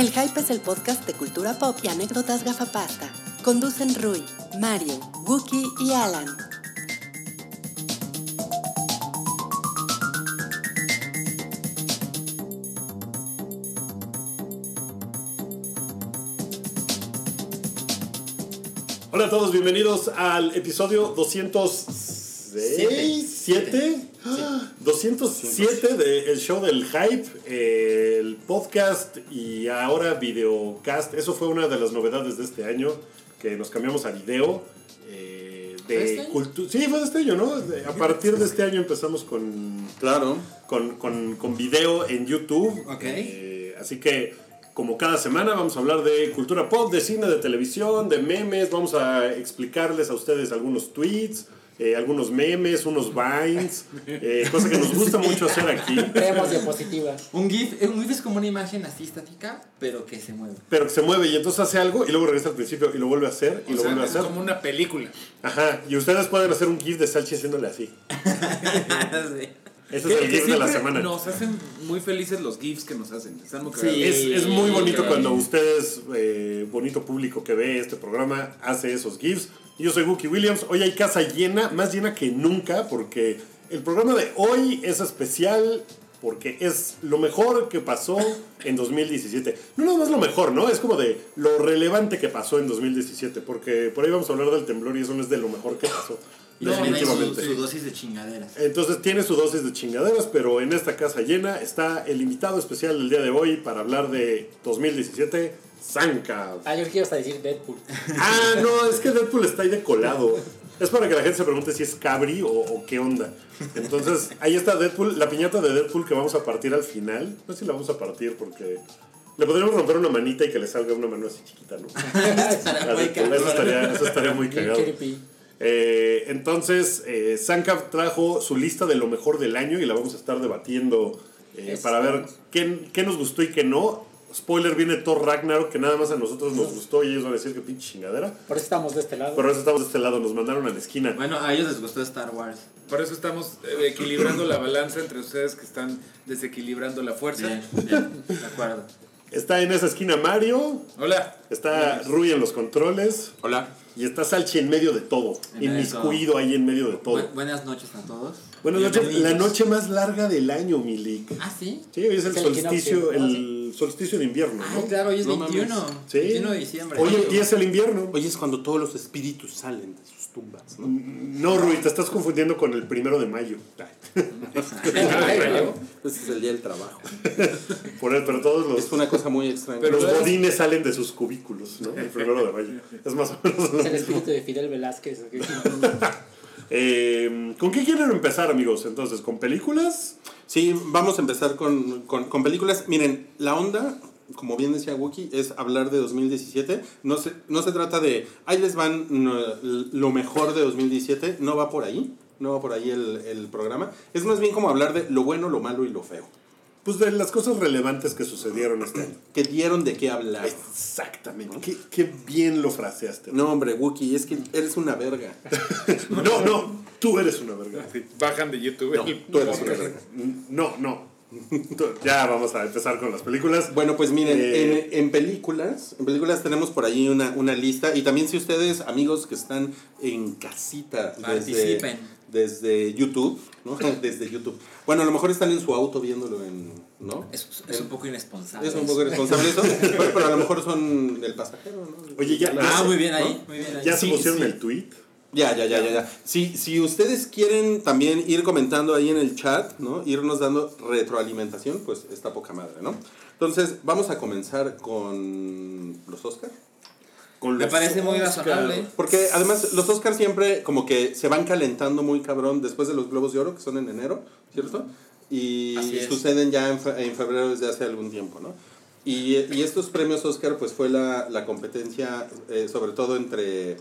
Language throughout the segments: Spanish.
El Hype es el podcast de cultura pop y anécdotas gafapasta. Conducen Rui, Mario, Wookie y Alan. Hola a todos, bienvenidos al episodio 207. 207 del show del hype, eh, el podcast y ahora videocast. Eso fue una de las novedades de este año, que nos cambiamos a video. eh, de este Sí, fue de este año, ¿no? De- a partir de este año empezamos con, Claro. con, con- con video en YouTube. Eh, así que, como cada semana, vamos a hablar de cultura pop, de cine, de televisión, de memes. Vamos a explicarles a ustedes algunos tweets, eh, algunos memes, unos vines, eh, cosa que nos gusta mucho hacer aquí. Tenemos diapositivas. Un GIF, un GIF es como una imagen así estática, pero que se mueve. Pero que se mueve y entonces hace algo y luego regresa al principio y lo vuelve a hacer y O lo sea, vuelve a es hacer. como una película. Ajá. Y ustedes pueden hacer un GIF de Salchi haciéndole así. Ese es el GIF de la semana. Nos hacen muy felices los GIFs que nos hacen. Están muy cagados. Sí. Es, es muy bonito Sí. cuando ustedes, eh, bonito público que ve este programa, hace esos GIFs. Yo soy Wookie Williams. Hoy hay casa llena, más llena que nunca, porque el programa de hoy es especial porque es lo mejor que pasó en 2017. No nada más lo mejor, ¿no? Es como de lo relevante que pasó en 2017, porque por ahí vamos a hablar del temblor y eso no es de lo mejor que pasó. Y también hay su, definitivamente. su dosis de chingaderas. Entonces tiene su dosis de chingaderas, pero en esta casa llena está el invitado especial del día de hoy para hablar de 2017, Sanka. Ah, yo quiero hasta decir Deadpool. Ah, no, es que Deadpool está ahí de colado. Es para que la gente se pregunte si es Cabri o, o qué onda. Entonces, ahí está Deadpool, la piñata de Deadpool que vamos a partir al final. No sé si la vamos a partir porque le podríamos romper una manita y que le salga una mano así chiquita, ¿no? Eso, estaría, eso estaría muy cagado. Eh, entonces, eh, trajo su lista de lo mejor del año y la vamos a estar debatiendo eh, para ver qué, qué nos gustó y qué no. Spoiler, viene Thor Ragnarok, que nada más a nosotros nos gustó y ellos van a decir que pinche chingadera. Por eso estamos de este lado. Pero eso estamos de este lado, nos mandaron a la esquina. Bueno, a ellos les gustó Star Wars. Por eso estamos eh, equilibrando la balanza entre ustedes que están desequilibrando la fuerza. Bien, bien, de acuerdo. Está en esa esquina Mario, Hola. está Rui en los controles Hola. y está Salchi en medio de todo, En inmiscuido ahí en medio de todo. buenas noches a todos. Buenas noches, la noche más larga del año, Milik. Ah, sí. Sí, hoy es el Es el solsticio, equinoccio, ¿no? El solsticio de invierno, Ay, ¿no? claro, hoy es No 21. mames. Sí. 21 de diciembre. Hoy empieza el invierno. Hoy es cuando todos los espíritus salen de sus tumbas, ¿no? No, Rui, te estás confundiendo con el primero de mayo. Pues es el día del trabajo. Por él, pero todos los, Es una cosa muy extraña. Pero- los godines salen de sus cubículos, ¿no? El primero de mayo. Es más o menos lo Es el mismo. espíritu de Fidel Velázquez. Eh, ¿Con qué quieren empezar, amigos? Entonces, ¿con películas? Sí, vamos a empezar con, con, películas. Miren, la onda, como bien decía Wookie, es hablar de 2017. No se, no se trata de, ahí les van lo mejor de 2017. No va por ahí. No va por ahí el, el programa. Es más bien como hablar de lo bueno, lo malo y lo feo. Pues de las cosas relevantes que sucedieron este año. Que dieron de qué hablar. Exactamente. Qué, qué bien lo fraseaste. No, hombre, Wookie, es que eres una verga. no, no, tú eres una verga. Bajan de YouTube. No, el tú eres una verga. No, no. Ya vamos a empezar con las películas. Bueno, pues miren, Eh, en, en películas, en películas tenemos por ahí una, una lista y también si ustedes, amigos que están en casita desde, Participen. Desde YouTube, ¿no? Desde YouTube. Bueno, a lo mejor están en su auto viéndolo en, ¿no? Es, es un poco irresponsable. Es un poco irresponsable eso, pero, pero a lo mejor son el pasajero, ¿no? Oye, ya. Ah, ya- muy bien ¿no? ahí. Muy bien ahí. Ya se Sí, pusieron sí. el tweet. Ya, ya, ya, ya, ya. Si, si ustedes quieren también ir comentando ahí en el chat, ¿no? Irnos dando retroalimentación, pues está poca madre, ¿no? Entonces, vamos a comenzar con los Oscars. Con Me parece muy razonable. Porque además los Oscars siempre como que se van calentando muy cabrón después de los Globos de Oro, que son en enero, ¿cierto? Y suceden ya en, fe- en febrero desde hace algún tiempo, ¿no? Y, y estos premios Oscar pues fue la, la competencia eh, sobre todo entre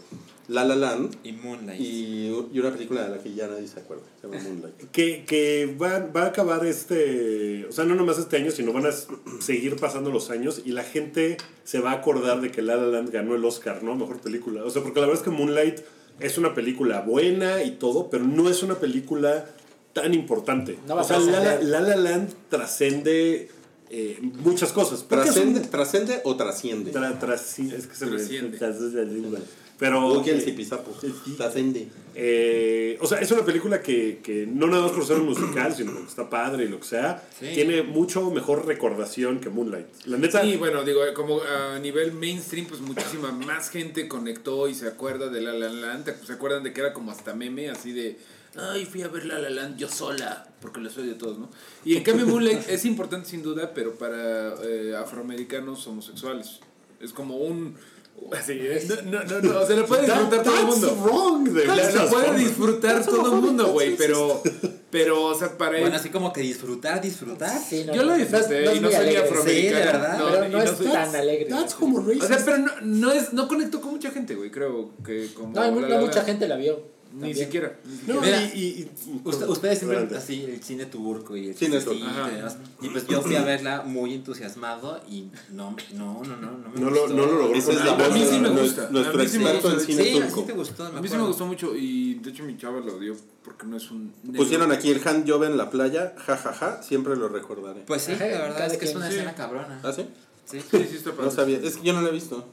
La La Land Y Moonlight. y, y una película de la que ya nadie se acuerda, se llama Moonlight. Que, que va, va a acabar este. O sea, no nomás este año, sino van a seguir pasando los años y la gente se va a acordar de que La La Land ganó el Oscar, ¿no? Mejor película. O sea, porque la verdad es que Moonlight es una película buena y todo, pero no es una película tan importante. No va o sea, a La La, Land trascende eh, muchas cosas. Un- ¿Trascende, ¿Trascende o trasciende? Tra- trasci- es que se me Trasciende. trasciende. Pero Guki el eh, zipizapo. eh, o sea, es una película que, que no nada más por ser un musical, sino porque está padre y lo que sea, Sí. tiene mucho mejor recordación que Moonlight. La neta, Sí, bueno, digo, eh, como a nivel mainstream, pues muchísima más gente conectó y se acuerda de La La Land. ¿Se acuerdan de que era como hasta meme, así de... Ay, fui a ver La La Land yo sola, porque lo soy de todos, ¿no? Y en cambio Moonlight es importante sin duda, pero para eh, afroamericanos homosexuales. Es como un... Así, eh, no, no, no, no, o sea, lo puede that- disfrutar todo el mundo. wrong esas puede disfrutar todo el mundo, güey, pero... Pero, o sea, para. Bueno, así como que disfrutar, disfrutar. Sí, no, Yo lo no, disfruté no es y no soy afroamericano. Sí, de verdad. Pero y no es soy- tan alegre. That's como racist. O sea, pero no, no, es, no conectó con mucha gente, güey, creo que como... No, La no La mucha gente la vio. Ni también. siquiera. ni siquiera. No, Mira, y, y- y- Usted- ustedes siempre Adelante. así, el cine tuburco y el Cine Ajá. y pues yo fui a verla muy entusiasmado y no, no, no, no, no me No lo- gustó. no lo logró. Esa es la A mí sí me gusta. nuestro A mí sí me experto en gusta. cine Sí, turco. te gustó, A mí sí me gustó mucho y de hecho mi chava lo odió porque no es un... negro. Pusieron aquí el hand job en la playa, jajaja, siempre lo recordaré. Pues sí, la verdad es que es una Sí. escena cabrona. ¿Ah, sí? Sí. Sí, sí está padre. No sabía. Es que yo no lo he visto.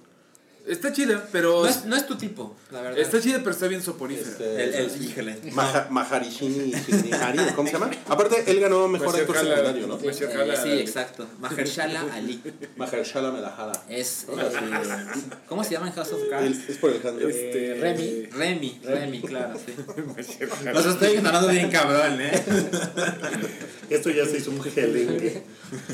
Está chida, pero... No es, no es tu tipo, la verdad. Está chida, pero está bien soporífera. Este, el, el, híjole. Maha- Maharishini Shinihari, ¿cómo se llama? Aparte, él ganó mejor actor Mahershala- secundario, ¿no? Mahershala Eh, sí, exacto. Mahershala Ali. Mahershala Melahara. Es. eh, ¿Cómo se llama en House of Cards? Es por el hand job. Este, Remy. Remy, Remy, claro, sí. Los estoy ignorando bien cabrón, ¿eh? Esto ya se hizo un gelengue.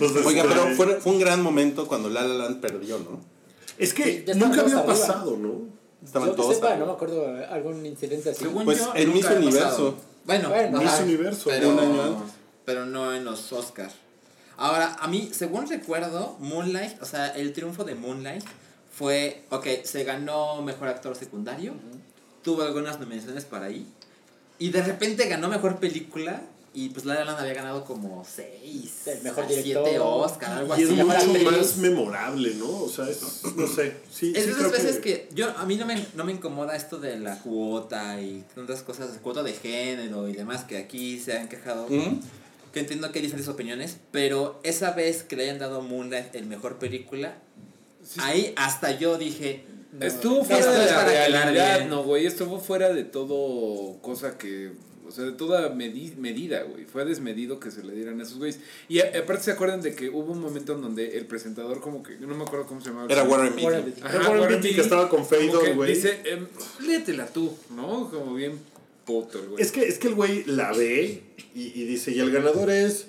Oiga, eh, pero fue, fue un gran momento cuando La La Land perdió, ¿no? Es que ya nunca había arriba. pasado, ¿no? Estaban Yo que todos. sepa, arriba. no me acuerdo algún incidente así. Según Pues yo, en nunca Miss Universo. pasado. Bueno, Bueno, Miss Universo. pero, Un año antes. pero no en los Oscars. Ahora, a mí, según recuerdo, Moonlight, o sea, el triunfo de Moonlight fue, ok, se ganó mejor actor secundario, tuvo algunas nominaciones para ahí, y de repente ganó mejor película, y pues La La Land había ganado como seis, El mejor director. Oscar, algo Y es así. mejor mucho actriz. más memorable, ¿no? O sea, es, no sé. Sí, Es sí de creo esas veces que, que yo a mí no me, no me incomoda esto de la cuota y tantas cosas, cuota de género y demás que aquí se han quejado. Ujú. Que entiendo que hay diferentes opiniones, pero esa vez que le hayan dado Moonlight el mejor película, ahí hasta yo dije, Estuvo Esto fuera de es la realidad, no, güey. Estuvo fuera de todo cosa que. O sea, de toda medi- medida, güey. Fue desmedido que se le dieran a esos güeyes. Y a- aparte, ¿se acuerdan de que hubo un momento en donde el presentador, como que. No me acuerdo cómo se llamaba. Era Warren Beatty. Warren Beatty. Ajá, Era Warren Warren Beatty que estaba con Fade güey. Dice, em, léetela tú, ¿no? Como bien puto el güey. Es que, es que el güey la ve y, y dice, y el ganador es...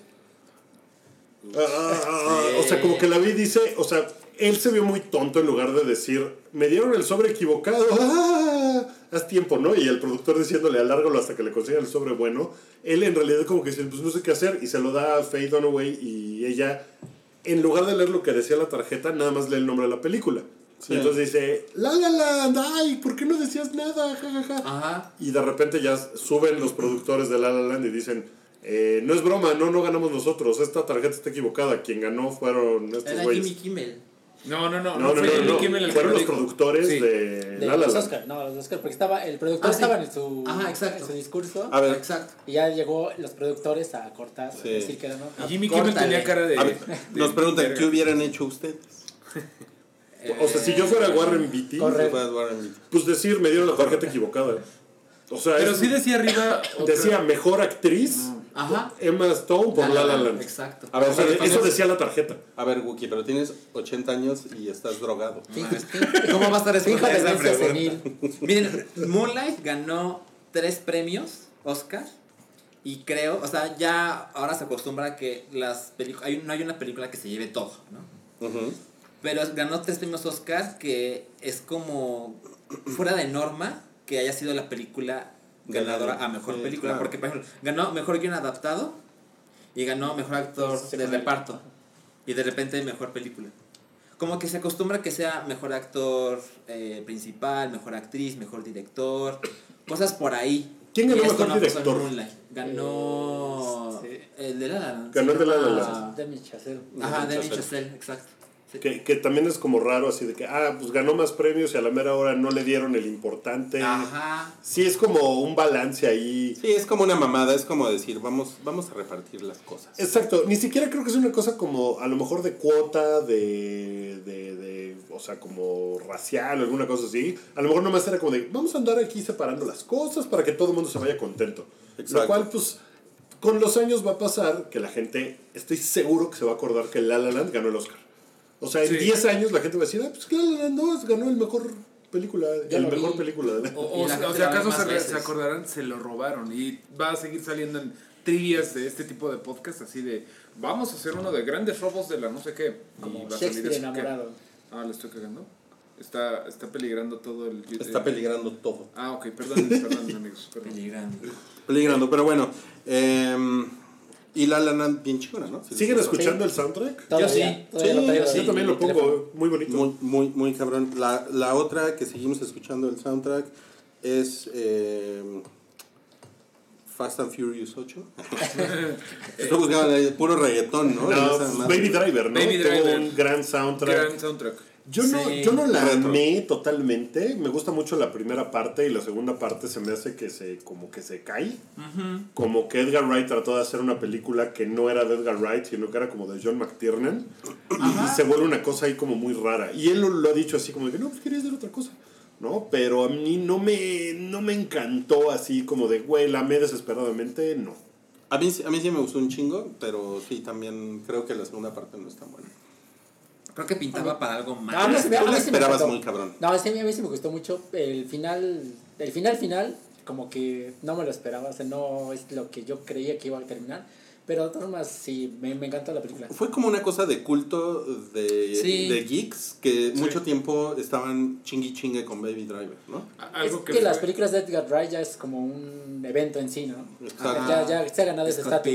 Ah, ah, ah, Sí. O sea, como que la ve y dice, o sea, él se vio muy tonto en lugar de decir, me dieron el sobre equivocado, ¡ah! Haz tiempo, ¿no? Y el productor diciéndole, alárgalo hasta que le consigan el sobre bueno. Él en realidad como que dice, pues no sé qué hacer, y se lo da a Faye Dunaway y ella, en lugar de leer lo que decía la tarjeta, nada más lee el nombre de la película. Sí. Y entonces dice, La La Land, ay, ¿por qué no decías nada? Ja, ja, ja". ajá, Y de repente ya suben los productores de La La Land y dicen, eh, no es broma, no, no ganamos nosotros, esta tarjeta está equivocada, quien ganó fueron estos era güeyes. Jimmy Kimmel. No, no, no. No, no, fue no, Jimmy no, fueron lo los productores Sí. de De La La los. Oscar, no, los Oscar, porque estaba, el productor Ah, sí. estaba en su, Ajá, exacto. en su discurso A ver, Exacto. y ya llegó los productores a cortar, Sí. decir que no. Y Jimmy Kimmel tenía cara de. a ver, de- nos preguntan. ¿qué hubieran hecho ustedes? O sea, si yo fuera Warren Beatty, pues decir, me dieron la tarjeta equivocada. O sea, Pero es- sí decía arriba. otra- decía mejor actriz Ajá. Emma Stone por La La Land. Exacto. A ver, O sea, pero eso tienes- decía la tarjeta. A ver, Wookie, pero tienes 80 años y estás drogado. ¿Cómo va a estar senil. Miren, Moonlight ganó tres premios Oscar y creo, o sea, ya ahora se acostumbra a que las películas, hay, no hay una película que se lleve todo, ¿no? Pero ganó tres premios Oscar que es como fuera de norma que haya sido la película ganadora a mejor Sí, película, claro. porque por ejemplo, ganó mejor guion adaptado y ganó mejor actor de reparto y de repente mejor película. Como que se acostumbra que sea mejor actor eh, principal, mejor actriz, mejor director, cosas por ahí. ¿Quién ganó mejor no en director? Ganó Sí. el de la Ganó el de La La Land. Demi Chazelle. Ajá, Demi Chazelle. Chazelle, Que, que también es como raro, así de que, ah, pues ganó más premios y a la mera hora no le dieron el importante. Ajá. Sí, es como un balance ahí. Sí, es como una mamada, es como decir, vamos, vamos a repartir las cosas. Exacto, ni siquiera creo que es una cosa como a lo mejor de cuota, de, de, de o sea, como racial o alguna cosa así. A lo mejor nomás era como de, vamos a andar aquí separando las cosas para que todo el mundo se vaya contento. Exacto. Lo cual, pues, con los años va a pasar que la gente, estoy seguro que se va a acordar que La La Land ganó el Oscar. O sea, en Sí. 10 años la gente va a decir, ah, pues que La La Land no, ganó el mejor película, Ya el mejor vi. película de O, o, la o sea, acaso se, se acordarán, se lo robaron. Y va a seguir saliendo en trivias de este tipo de podcast, así de, vamos a hacer uno de grandes robos de la no sé qué. y va a salir enamorado. Ah, le estoy cagando. Está, está peligrando todo el... Está peligrando todo. Ah, ok, perdón, perdón, amigos. Perdón. Peligrando. Peligrando, pero bueno. em, y La La Land bien chingona, ¿no? ¿Siguen sí, escuchando el soundtrack? Todavía, sí. todavía Sí, lo yo Yo también lo pongo, teléfono. muy bonito. Muy, muy, muy cabrón. La, la otra que seguimos escuchando el soundtrack es em, Fast and Furious 8. Estoy buscando puro reggaetón, ¿no? Baby Driver, ¿no? Baby Driver. un gran soundtrack. Gran soundtrack. Yo no, Sí, yo no la retro. amé totalmente. Me gusta mucho la primera parte y la segunda parte se me hace que se como que se cae. Como que Edgar Wright trató de hacer una película que no era de Edgar Wright, sino que era como de John McTiernan. Y se vuelve una cosa ahí como muy rara. Y él lo, lo ha dicho así como de que no, pues quería hacer otra cosa. ¿No? Pero a mí no me, no me encantó así como de, güey, la amé desesperadamente. No. A mí, sí- a mí sí me gustó un chingo, pero sí, también creo que la segunda parte no es tan buena. Creo que pintaba para algo más. Ah, a mí Tú a mí me esperabas muy cabrón. No, sí, a mí, a mí sí me gustó mucho. El final, el final final, como que no me lo esperaba. O sea, no es lo que yo creía que iba a terminar. Pero de todas formas, sí, me, me encantó la película. Fue como una cosa de culto de, Sí. de geeks que Sí. mucho tiempo estaban chingui chingue con Baby Driver, ¿no? Algo es que, que, las películas de Edgar Wright ya es como un evento en sí, ¿no? Exacto. Ya, ya se ha ganado ese estatus.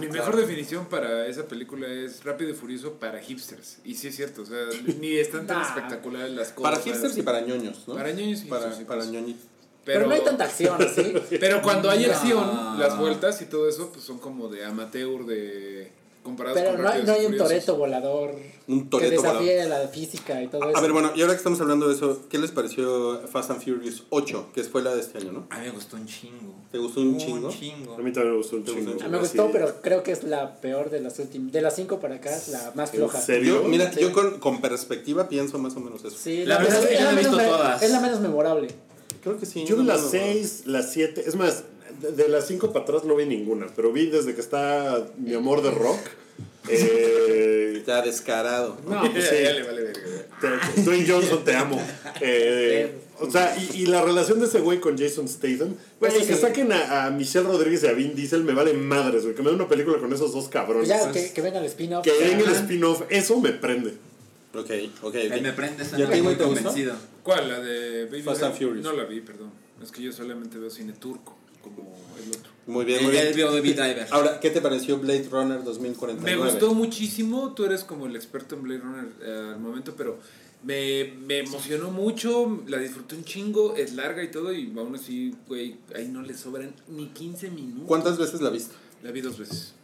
Mi mejor definición para esa película es Rápido y Furioso para hipsters. Y sí es cierto, o sea, ni están tan Nah. espectaculares las cosas. Para hipsters y para ñoños, ¿no? Para ñoños y para, hipsters, para ñoñitos. Pero, Pero, no hay tanta acción, ¿sí? pero cuando hay No. acción, las vueltas y todo eso, pues son como de amateur, de comparados Pero con no hay, no hay un toreto volador Un que desafíe la física y todo eso. A ver, bueno, y ahora que estamos hablando de eso, ¿qué les pareció Fast and Furious 8, que fue la de este año, no? A mí me gustó un chingo. ¿Te gustó un chingo? Un chingo. A mí también me gustó un ¿Te gustó chingo. A mí me gustó, pero creo que es la peor de las últimas. De las cinco para acá es la más ¿En floja. serio? Yo, mira, Sí. yo con, con perspectiva pienso más o menos eso. Sí, La verdad es que yo no he menos visto todas. Es la menos memorable. Creo que sí. Yo vi no, las no, no. 6, las 7, es más, de, de las 5 para atrás no vi ninguna, pero vi desde que está mi amor de rock. Eh, Ya descarado. no, Ya, pues sí, vale verga. te- Dwayne Johnson, te amo. Eh, o sea, y, y la relación de ese güey con Jason Statham. Güey, Eso que sí. saquen a, a Michelle Rodríguez y a Vin Diesel me vale madres, güey. Que me den una película con esos dos cabrones. Pues ya, que, que venga el spin-off. Que venga el spin-off, eso me prende. Ok, ok, Ahí me prende, ¿Y a ti, muy gustó? ¿Cuál? ¿La de Baby Fast and Furious. No la vi, perdón. Es que yo solamente veo cine turco, como el otro. Muy bien, El, muy el bien. Driver. Ahora, ¿qué te pareció Blade Runner 2049? Me gustó muchísimo, tú eres como el experto en Blade Runner eh, al momento, pero me, me emocionó mucho, la disfruté un chingo, es larga y todo, y aún así, güey, ahí no le sobran ni 15 minutos. ¿Cuántas veces la viste? La vi dos veces.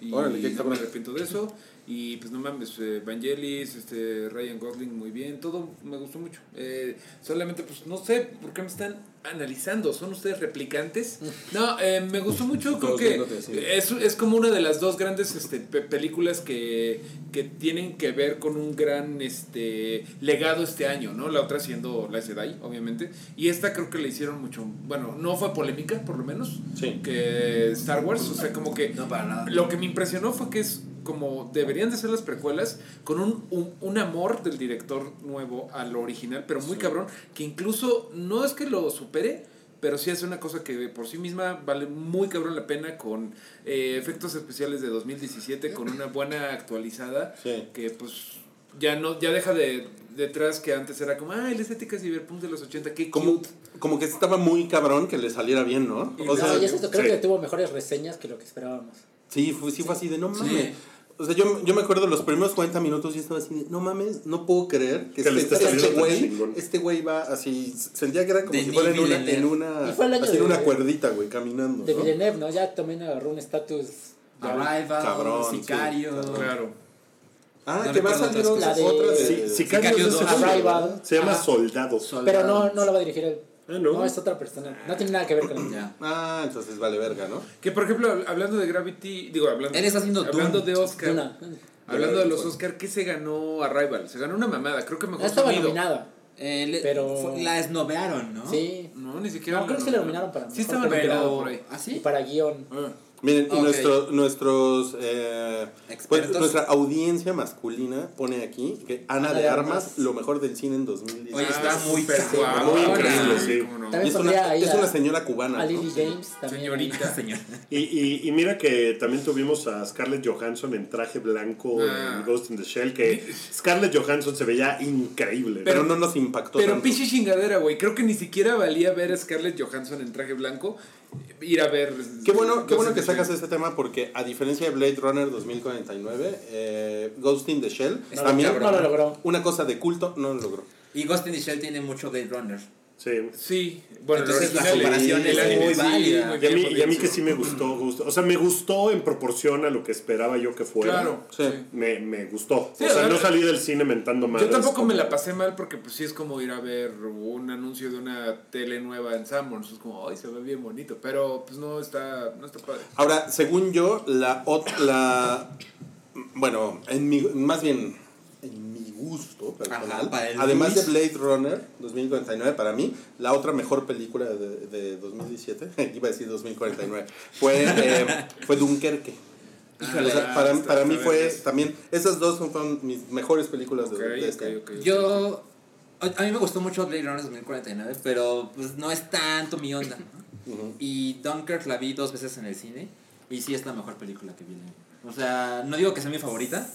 Y Órale, qué no cabrón. me arrepiento de eso. Y pues no mames, eh, Vangelis, este, Ryan Gosling muy bien, todo me gustó mucho. Eh, solamente pues no sé por qué me están analizando, ¿son ustedes replicantes? No, eh, me gustó mucho, creo que es, es como una de las dos grandes este, pe- películas que, que tienen que ver con un gran este, legado este año, ¿no? La otra siendo La Jedi, obviamente. Y esta creo que le hicieron mucho, bueno, no fue polémica, por lo menos, Sí. que Star Wars, o sea, como que... No, para nada. Lo que me impresionó fue que es como deberían de ser las precuelas con un, un, un amor del director nuevo a lo original, pero muy cabrón, que incluso no es que lo supere, pero sí hace una cosa que por sí misma vale muy cabrón la pena con eh, efectos especiales de 2017, con una buena actualizada, Sí. que pues ya no ya deja de detrás que antes era como, ay, la estética cyberpunk de los 80, qué Como, cute. como que estaba muy cabrón que le saliera bien, ¿no? O sea, y creo sí. que tuvo mejores reseñas que lo que esperábamos. sí, fue, sí fue así de no Sí. mames. O sea, yo, yo me acuerdo los primeros 40 minutos y estaba así de no mames, no puedo creer que, Que le este, este tan güey este güey va así, sentía que era como De si fuera en una, en una, en de- una cuerdita, güey, caminando. De ¿no? Villeneuve, ¿no? Ya también agarró un estatus. ya- Arrival, Cabrón, Sicario. Claro. Ah, No que va a salir otra, de... Sí, de- Arrival. ¿verdad? Se llama. Soldados. Sol- Pero no, no lo va a dirigir él. Ah, ¿no? No, es otra persona. No tiene nada que ver con él. Ya. Ah, entonces vale verga, ¿no? Que por ejemplo, hab- hablando de Gravity, digo, hablando, Él está haciendo hablando Dune. de Oscar, Una. hablando de los Oscar, ¿qué se ganó Arrival? Se ganó una mamada, creo que mejor No estaba sonido. nominada. Eh, le- Pero- fue- la esnovearon, ¿no? Sí. No, ni siquiera. No, creo que sí le nominaron para Sí mejor estaba película. nominado por ahí. ¿ah, Y sí? para guion. Ah. Miren, y Ok. nuestro, nuestros, eh, pues, nuestra audiencia masculina pone aquí que Ana, de, Armas, lo mejor del cine en 2010. Oye, está Ah, muy guapa. Muy increíble, sí. no. Y es, una, es señora cubana. A ¿no? Lily James también. Señorita. Señor. Y, y, y mira que también tuvimos a Scarlett Johansson en traje blanco Ah. en Ghost in the Shell, que Scarlett Johansson se veía increíble. Pero no nos impactó Pero tanto. pinche chingadera, güey. Creo que ni siquiera valía ver a Scarlett Johansson en traje blanco. Ir a ver. Qué bueno, qué bueno que sacas este tema porque a diferencia de Blade Runner 2049, eh, Ghost in the Shell Está también. No lo logró. una cosa de culto no lo logró. Y Ghost in the Shell tiene mucho Blade Runner. Sí. Sí, bueno, Entonces, el la comparación es anime muy sí, válida. Y a, mí, bien y a mí que sí me gustó, gustó. O sea, me gustó en proporción a lo que esperaba yo que fuera. Claro, Sí. Me, me gustó. Sí, o sea, no salí del cine mentando mal. Yo tampoco me la pasé mal porque pues sí es como ir a ver un anuncio de una tele nueva en Sanborns. Es como, ay, se ve bien bonito. Pero pues no está, no está padre. Ahora, según yo, la, ot- la bueno, en mi, más bien en mi gusto personal, Ajá, para el además Luis. de Blade Runner 2049, para mí, la otra mejor película de, de 2017, iba a decir 2049, fue, eh, fue Dunkerque. Híjole. O sea, para, está- para mí fue también, esas dos son, fueron mis mejores películas de, de ok, este. Yo. A mí me gustó mucho Blade Runner 2049, pero pues no es tanto mi onda. Y Dunkirk la vi dos veces en el cine y sí es la mejor película que vi. en el año. O sea, no digo que sea mi favorita,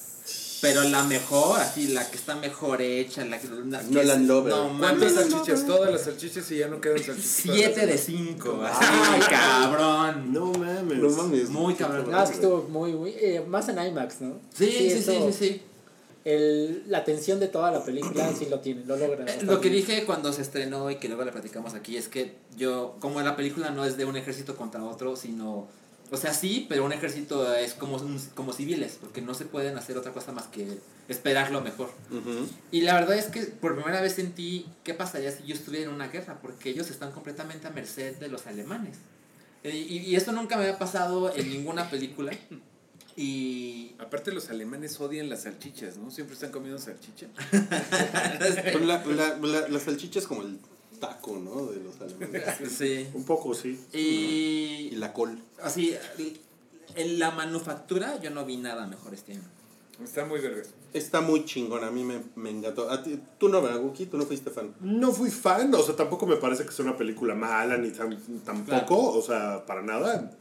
pero la mejor, así, la que está mejor hecha, la que... La que Nolan es- Lover. No ¿Cuántas mames, salchichas? Todas las salchichas y ya no quedan salchichas. Siete de cinco. Ay, cabrón. No mames. No mames. Muy cabrón. No, es que estuvo muy, muy. eh, más en IMAX, ¿no? Sí, sí, sí, eso- sí, sí. El, la tensión de toda la película sí lo tiene, lo logra. Eh, Lo que dije cuando se estrenó y que luego la platicamos aquí es que yo, como la película no es de un ejército contra otro, sino, o sea, sí, pero un ejército es como, como civiles, porque no se pueden hacer otra cosa más que esperar lo mejor. Y la verdad es que por primera vez sentí qué pasaría si yo estuviera en una guerra, porque ellos están completamente a merced de los alemanes. Eh, Y, y esto nunca me había pasado en ninguna película. Y Aparte los alemanes odian las salchichas, ¿no? Siempre están comiendo salchicha. Pero la, la, la, la salchicha es como el taco, ¿no? De los alemanes. sí. Un poco, sí. Y Y la col. así, en la manufactura yo no vi nada mejor este año. Está muy vergas. Está muy chingón, a mí me, me. A ti- tú no, ¿verdad, Guki? Tú no fuiste fan. No fui fan, o sea, tampoco me parece que sea una película mala, ni tan, tampoco, o sea, para nada.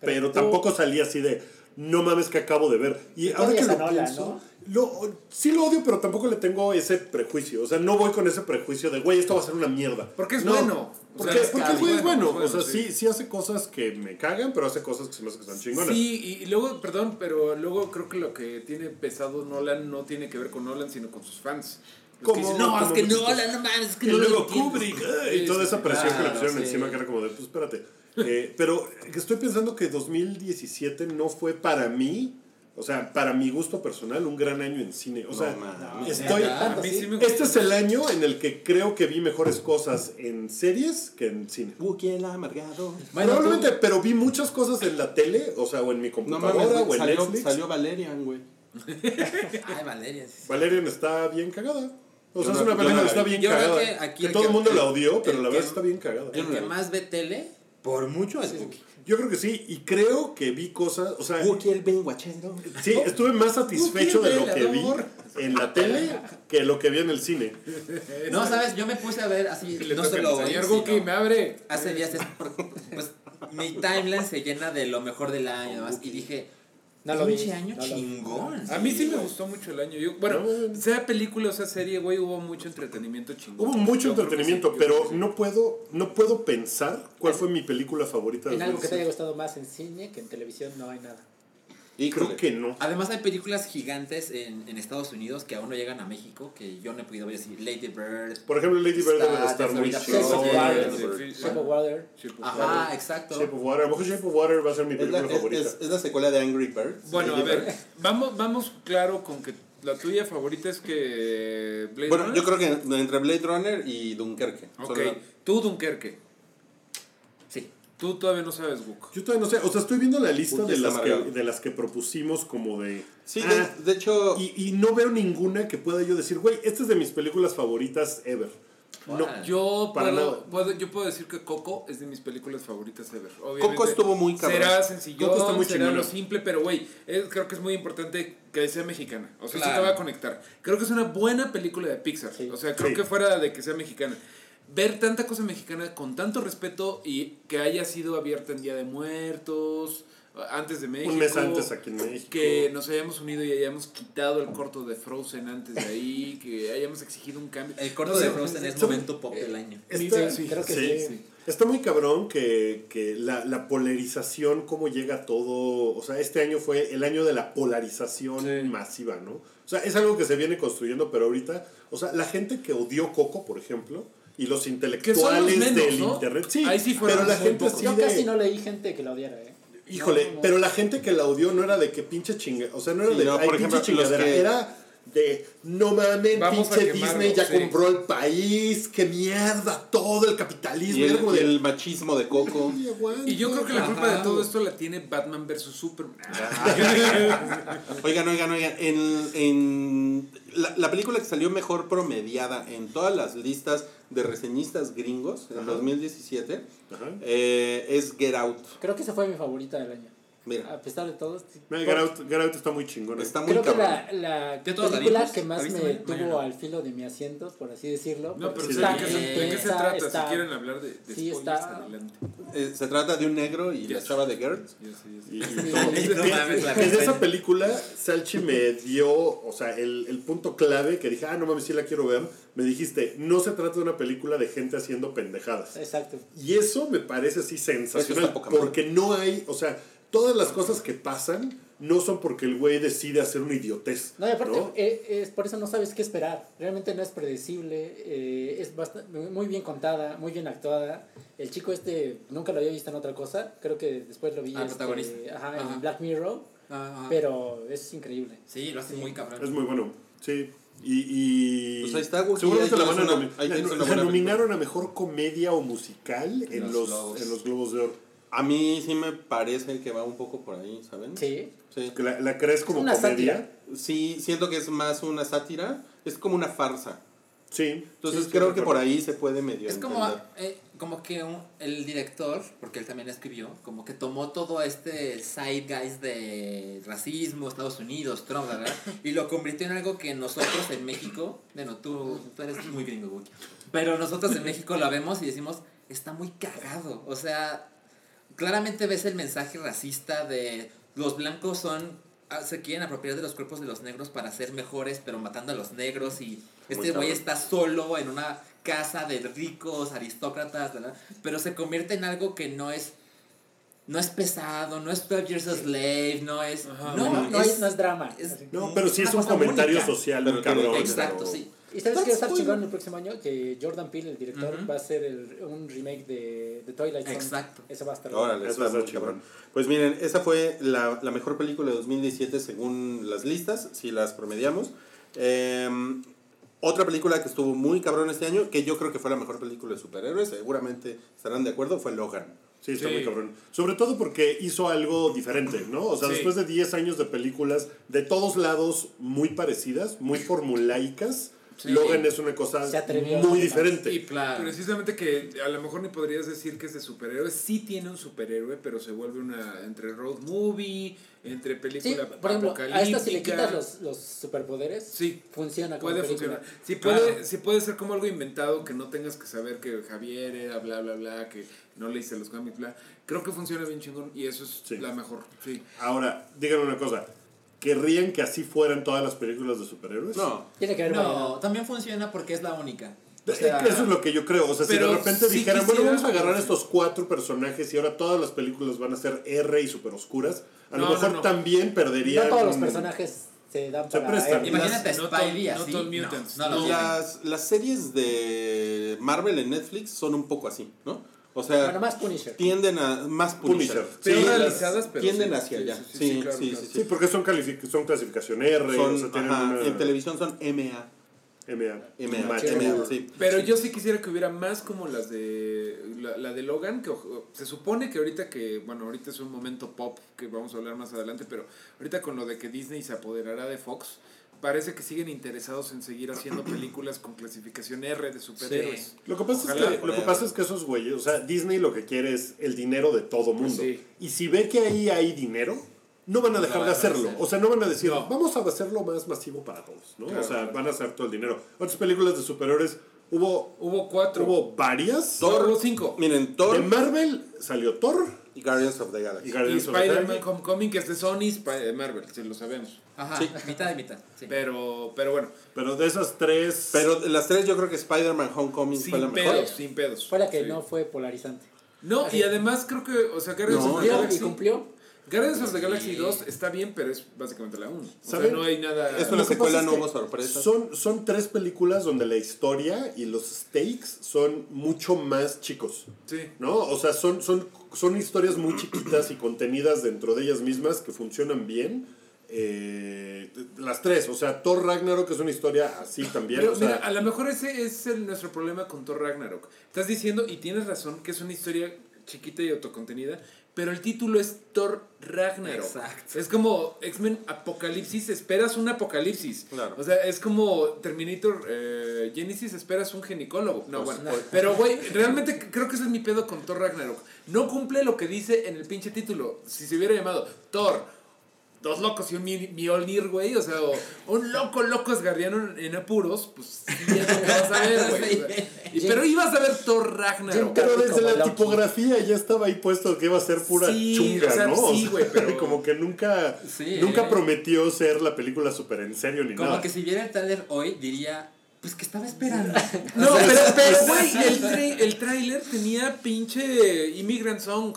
Pero, Pero tú- tampoco salí así de, no mames que acabo de ver. Y ahora que lo a Nolan, pienso, ¿no? Lo, sí lo odio, pero tampoco le tengo ese prejuicio. O sea, no voy con ese prejuicio de, güey, esto va a ser una mierda. Porque es No, bueno. O Porque, sea, es porque caro. güey, es bueno. Bueno, O sea, sí. sí, sí hace cosas que me cagan, pero hace cosas que se me hacen que están chingonas. Sí, y luego, perdón, pero luego creo que lo que tiene pesado Nolan no tiene que ver con Nolan, sino con sus fans. Dicen, no, es como que muchos- no, mames, es que Y no luego entiendo". Kubrick, eh, y toda esa presión que le pusieron sí. encima, que era como de, pues espérate. Eh, pero estoy pensando que 2017 no fue para mí, o sea, para mi gusto personal, un gran año en cine. O sea, No mames. estoy. Sí. Este es el año en el que creo que vi mejores cosas en series que en cine. El amargado. Probablemente, tú- pero vi muchas cosas en la tele, o sea, o en mi No computadora mames, o en salió, Netflix. salió Valerian, güey. Ay, Valeria. sí. Valerian está bien cagada. O sea, Yo es no- una película no que está bien Yo creo cagada. que aquí que el todo que- el mundo la odió, pero la que- verdad está bien cagada. El que más ve tele, por mucho es Cookie. Yo creo que sí, y creo que vi cosas, o sea, sí, estuve más satisfecho de lo que vi en la tele que lo que vi en el cine. No, ¿sabes? Yo me puse a ver así, le no toca solo hoy, enseñar sino Guki, me abre. hace días, es por- pues mi timeline se llena de lo mejor del año y demás, y dije, No lo vi, año no lo vi. chingón. A mí sí me güey. gustó mucho el año. Yo, bueno, No. sea película o sea serie, güey, hubo mucho entretenimiento chingón. Hubo mucho entretenimiento, sí, pero sí. no puedo, no puedo pensar cuál fue mi película favorita de En algo que te haya 2017. gustado más en cine que en televisión no hay nada. Y creo que no. Además hay películas gigantes en, en Estados Unidos que aún no llegan a México, que yo no he podido ver así, Lady Bird. Por ejemplo, Lady Bird debe de estar muy. Shape of Water. Ajá, exacto. Shape of Water. A lo mejor Shape of Water va a ser mi Es la, película es, favorita. es- es la secuela de Angry Birds. Bueno, a ver, Bird. vamos, vamos claro con que La tuya favorita es que. Blade Bueno, Runner? yo creo que entre Blade Runner y Dunkerque. Ok, tú Dunkerque. Sí. Tú todavía no sabes, Book. Yo todavía no sé, o sea, estoy viendo la lista de las, que, de las que propusimos como de... Sí, ah, de, de hecho, y, y no veo ninguna que pueda yo decir, güey, esta es de mis películas favoritas ever. No. Yo Para puedo, nada. puedo- yo puedo decir que Coco es de mis películas favoritas ever. Obviamente, Coco estuvo muy cabrón. Será sencillo, Coco está muy será chingona. lo simple, pero güey, creo que es muy importante que sea mexicana. O sea, eso Claro. te va a conectar. Creo que es una buena película de Pixar. Sí. O sea, creo Sí. que fuera de que sea mexicana. Ver tanta cosa mexicana con tanto respeto y que haya sido abierta en Día de Muertos, antes de México. un mes antes aquí en México. Que nos hayamos unido y hayamos quitado el corto de Frozen antes de ahí, que hayamos exigido un cambio. El corto No de Frozen es son- momento pop del año. Está, Sí, sí, creo que sí, sí. Está muy cabrón que, que la, la polarización, cómo llega todo. O sea, este año fue el año de la polarización Sí. masiva, ¿no? O sea, es algo que se viene construyendo, pero ahorita, o sea, la gente que odió Coco, por ejemplo, y los intelectuales los menos, del ¿no? internet, sí, Ahí sí fueron pero la gente Yo de- casi no leí gente que la odiara, ¿eh? Híjole, No, no. pero la gente que la odió no era de que pinche chinga, o sea, no era Sí, de no, por pinche ejemplo, los chingadera, que- era de no mames, pinche Disney ya sí. compró el país, qué mierda, todo el capitalismo, y el, como y de, el machismo de Coco. Y yo creo que la culpa Ajá. de todo esto la tiene Batman vs Superman. Oigan, oigan, oigan. En, en la, la película que salió mejor promediada en todas las listas de reseñistas gringos en Ajá. 2017 Ajá. eh, es Get Out. Creo que esa fue mi favorita del año. Mira, A pesar de todo. sí. No, Get Out, Get Out está muy chingón. está muy Creo que cabrón. la, la ¿Ya todos la película que más ¿La viste, me tuvo no. al filo de mi asiento, por así decirlo. No, pero sí, ¿de, está qué se, ¿de qué se trata? está- Si quieren hablar de, de Sí, spoilers, está- adelante. Eh, se trata de un negro y la chava de Gert. Yes, yes. Y, y Sí. todo. Y No que- mames, la que de esa película, Salchi me dio, o sea, el, el punto clave que dije, ah, no mames, sí la quiero ver. Me dijiste, no se trata de una película de gente haciendo pendejadas. Exacto. Y eso me parece así sensacional. Porque no hay, o sea, todas las cosas que pasan no son porque el güey decide hacer una idiotez. No, y aparte, ¿no? eh, es, por eso no sabes qué esperar. Realmente no es predecible. eh, es bastante, muy bien contada, muy bien actuada. El chico este nunca lo había visto en otra cosa. Creo que después lo vi Ah, el este, protagonista. ajá, Ajá. en Black Mirror. Ajá. Pero es increíble. Sí, lo hace muy cabrón. Es muy bueno, sí. Y, y Pues ahí está, Wookie, seguramente la van a una- la- la nominaron a mejor comedia o musical en, los en los Globos de Oro. A mí sí me parece que va un poco por ahí, ¿saben? Sí. Sí. ¿La, la crees como una comedia? sátira. Sí, siento que es más una sátira. Es como una farsa. Sí. Entonces sí, creo que por ahí se puede medio Es como, eh, como que un- el director, porque él también escribió, como que tomó todo este zeitgeist de racismo, Estados Unidos, Trump, ¿verdad? Y lo convirtió en algo que nosotros en México, bueno, tú, tú eres muy gringo, pero nosotros en México lo vemos y decimos, está muy cagado. O sea, claramente ves el mensaje racista de los blancos son ah, se quieren apropiar de los cuerpos de los negros para ser mejores, pero matando a los negros y este güey está solo en una casa de ricos, aristócratas, ¿verdad? Pero se convierte en algo que no es no es pesado, no es 12 years a slave, no es Ajá. no, No, no, es, no es drama. es-. No, pero sí es un comentario única. social Pero cabrón. Exacto, pero- sí. ¿Y sabes qué va a estar chingón el próximo año? Que Jordan Peele, el director, Ujú. va a hacer el- un remake de, de Twilight Zone. Exacto. Eso va a estar Órale, Eso está está muy chingón. Pues miren, esa fue la, la mejor película de 2017 según las listas, si las promediamos. Eh, otra película que estuvo muy cabrón este año, que yo creo que fue la mejor película de superhéroes, seguramente estarán de acuerdo, fue Logan. Sí, está Sí. muy cabrón. Sobre todo porque hizo algo diferente, ¿no? O sea, Sí. después de 10 años de películas de todos lados muy parecidas, muy formulaicas, Sí. Logan es una cosa muy diferente. Y claro. Precisamente que a lo mejor ni podrías decir que es de superhéroe. Sí tiene un superhéroe, pero se vuelve una entre road movie, entre Sí, película por ejemplo, a esta si le quitas los, los superpoderes, Sí, funciona como puede funcionar. Sí Claro. puede, sí puede ser como algo inventado que no tengas que saber que Javier era bla bla bla, que no leíste los cómics, bla. Creo que funciona bien chingón y eso es Sí. la mejor. Sí. Ahora, díganme una cosa. ¿Querrían que así fueran todas las películas de superhéroes? No, Tiene que haber No, variedad. también funciona porque es la única. O sea, Eso es lo que yo creo. O sea, si de pero repente sí dijeran, bueno, quisiera- vamos a agarrar estos cuatro personajes y ahora todas las películas van a ser R y super oscuras, a lo No, mejor no, no. también perderían. No todos los personajes se dan Se para... prestan. Imagínate Las- Spidey to- no así. todo No, Mutants. no, lo No. tiene. las, las series de Marvel en Netflix son un poco así, ¿no? O sea, Bueno, más Punisher. tienden a más Punisher. Punisher. Sí, realizadas, pero tienden sí, hacia sí, allá. sí, sí, Sí, sí, claro, sí, claro. sí, Sí, porque son, calific son clasificación R, Son, o sea, tienen ajá, una en televisión son MA. MA. MA, Macho. MA, sí. Pero yo sí quisiera que hubiera más como las de la, la de Logan, que se supone que ahorita que, bueno, ahorita es un momento pop que vamos a hablar más adelante, pero ahorita con lo de que Disney se apoderará de Fox, parece que siguen interesados en seguir haciendo películas con clasificación R de superhéroes. Lo que, pasa es que, lo que pasa es que esos güeyes, o sea, Disney lo que quiere es el dinero de todo mundo. Sí. Y si ve que ahí hay dinero, no van a dejar de hacerlo. hacer. O sea, no van a decir, No. vamos a hacerlo más masivo para todos, ¿no? Claro, o sea, claro. van a hacer todo el dinero. Otras películas de superhéroes, hubo, Hubo cuatro. hubo varias. Thor, hubo cinco. Miren, Thor De Marvel salió Thor y Guardians of the y Galaxy. Y Guardians of the Spider-Man. Homecoming, que es de Sony, Sp- Marvel, si lo sabemos. Ajá, Sí. mitad y mitad. Sí. Pero, pero bueno, Pero de esas tres... Pero de las tres yo creo que Spider-Man Homecoming fue la sin mejor. pedos, sin pedos. Fue la que Sí. no fue polarizante. No, y además creo que, o sea, Guardians No, of the Cumplió Galaxy. y cumplió. Guardians of the Sí. Galaxy 2 está bien, pero es básicamente la 1. O sea, no hay nada. Es Lo una que secuela, no hubo sorpresas. Son, son tres películas donde la historia y los stakes son mucho más chicos. Sí. ¿No? O sea, son, son, son historias muy chiquitas y contenidas dentro de ellas mismas que funcionan bien. Eh, las tres, o sea, Thor Ragnarok es una historia así también. Pero o sea, mira, a lo mejor ese es el- nuestro problema con Thor Ragnarok. Estás diciendo, y tienes razón, que es una historia chiquita y autocontenida, pero el título es Thor Ragnarok. Exacto. Es como X-Men Apocalipsis, esperas un apocalipsis. Claro. O sea, es como Terminator eh, Genesis, esperas un ginecólogo. No, Pues, bueno. Pero, güey, realmente creo que ese es mi pedo con Thor Ragnarok. No cumple lo que dice en el pinche título. Si se hubiera llamado Thor, dos locos y un mi- Mjolnir, güey, o sea, o un loco, loco asgardiano en, en apuros, pues sí, es lo que vas a ver, güey. o sea. Y- pero ibas a ver Thor Ragnarok. pero desde como la Loki. tipografía ya estaba ahí puesto que iba a ser pura Sí, chunga, o sea, ¿no? sí, güey, pero- como que nunca, Sí, nunca eh. prometió ser la película súper en serio ni Como nada. que si viera el trailer hoy diría, pues que estaba esperando. No, pero, pero, güey, el, el tráiler tenía pinche Immigrant Song.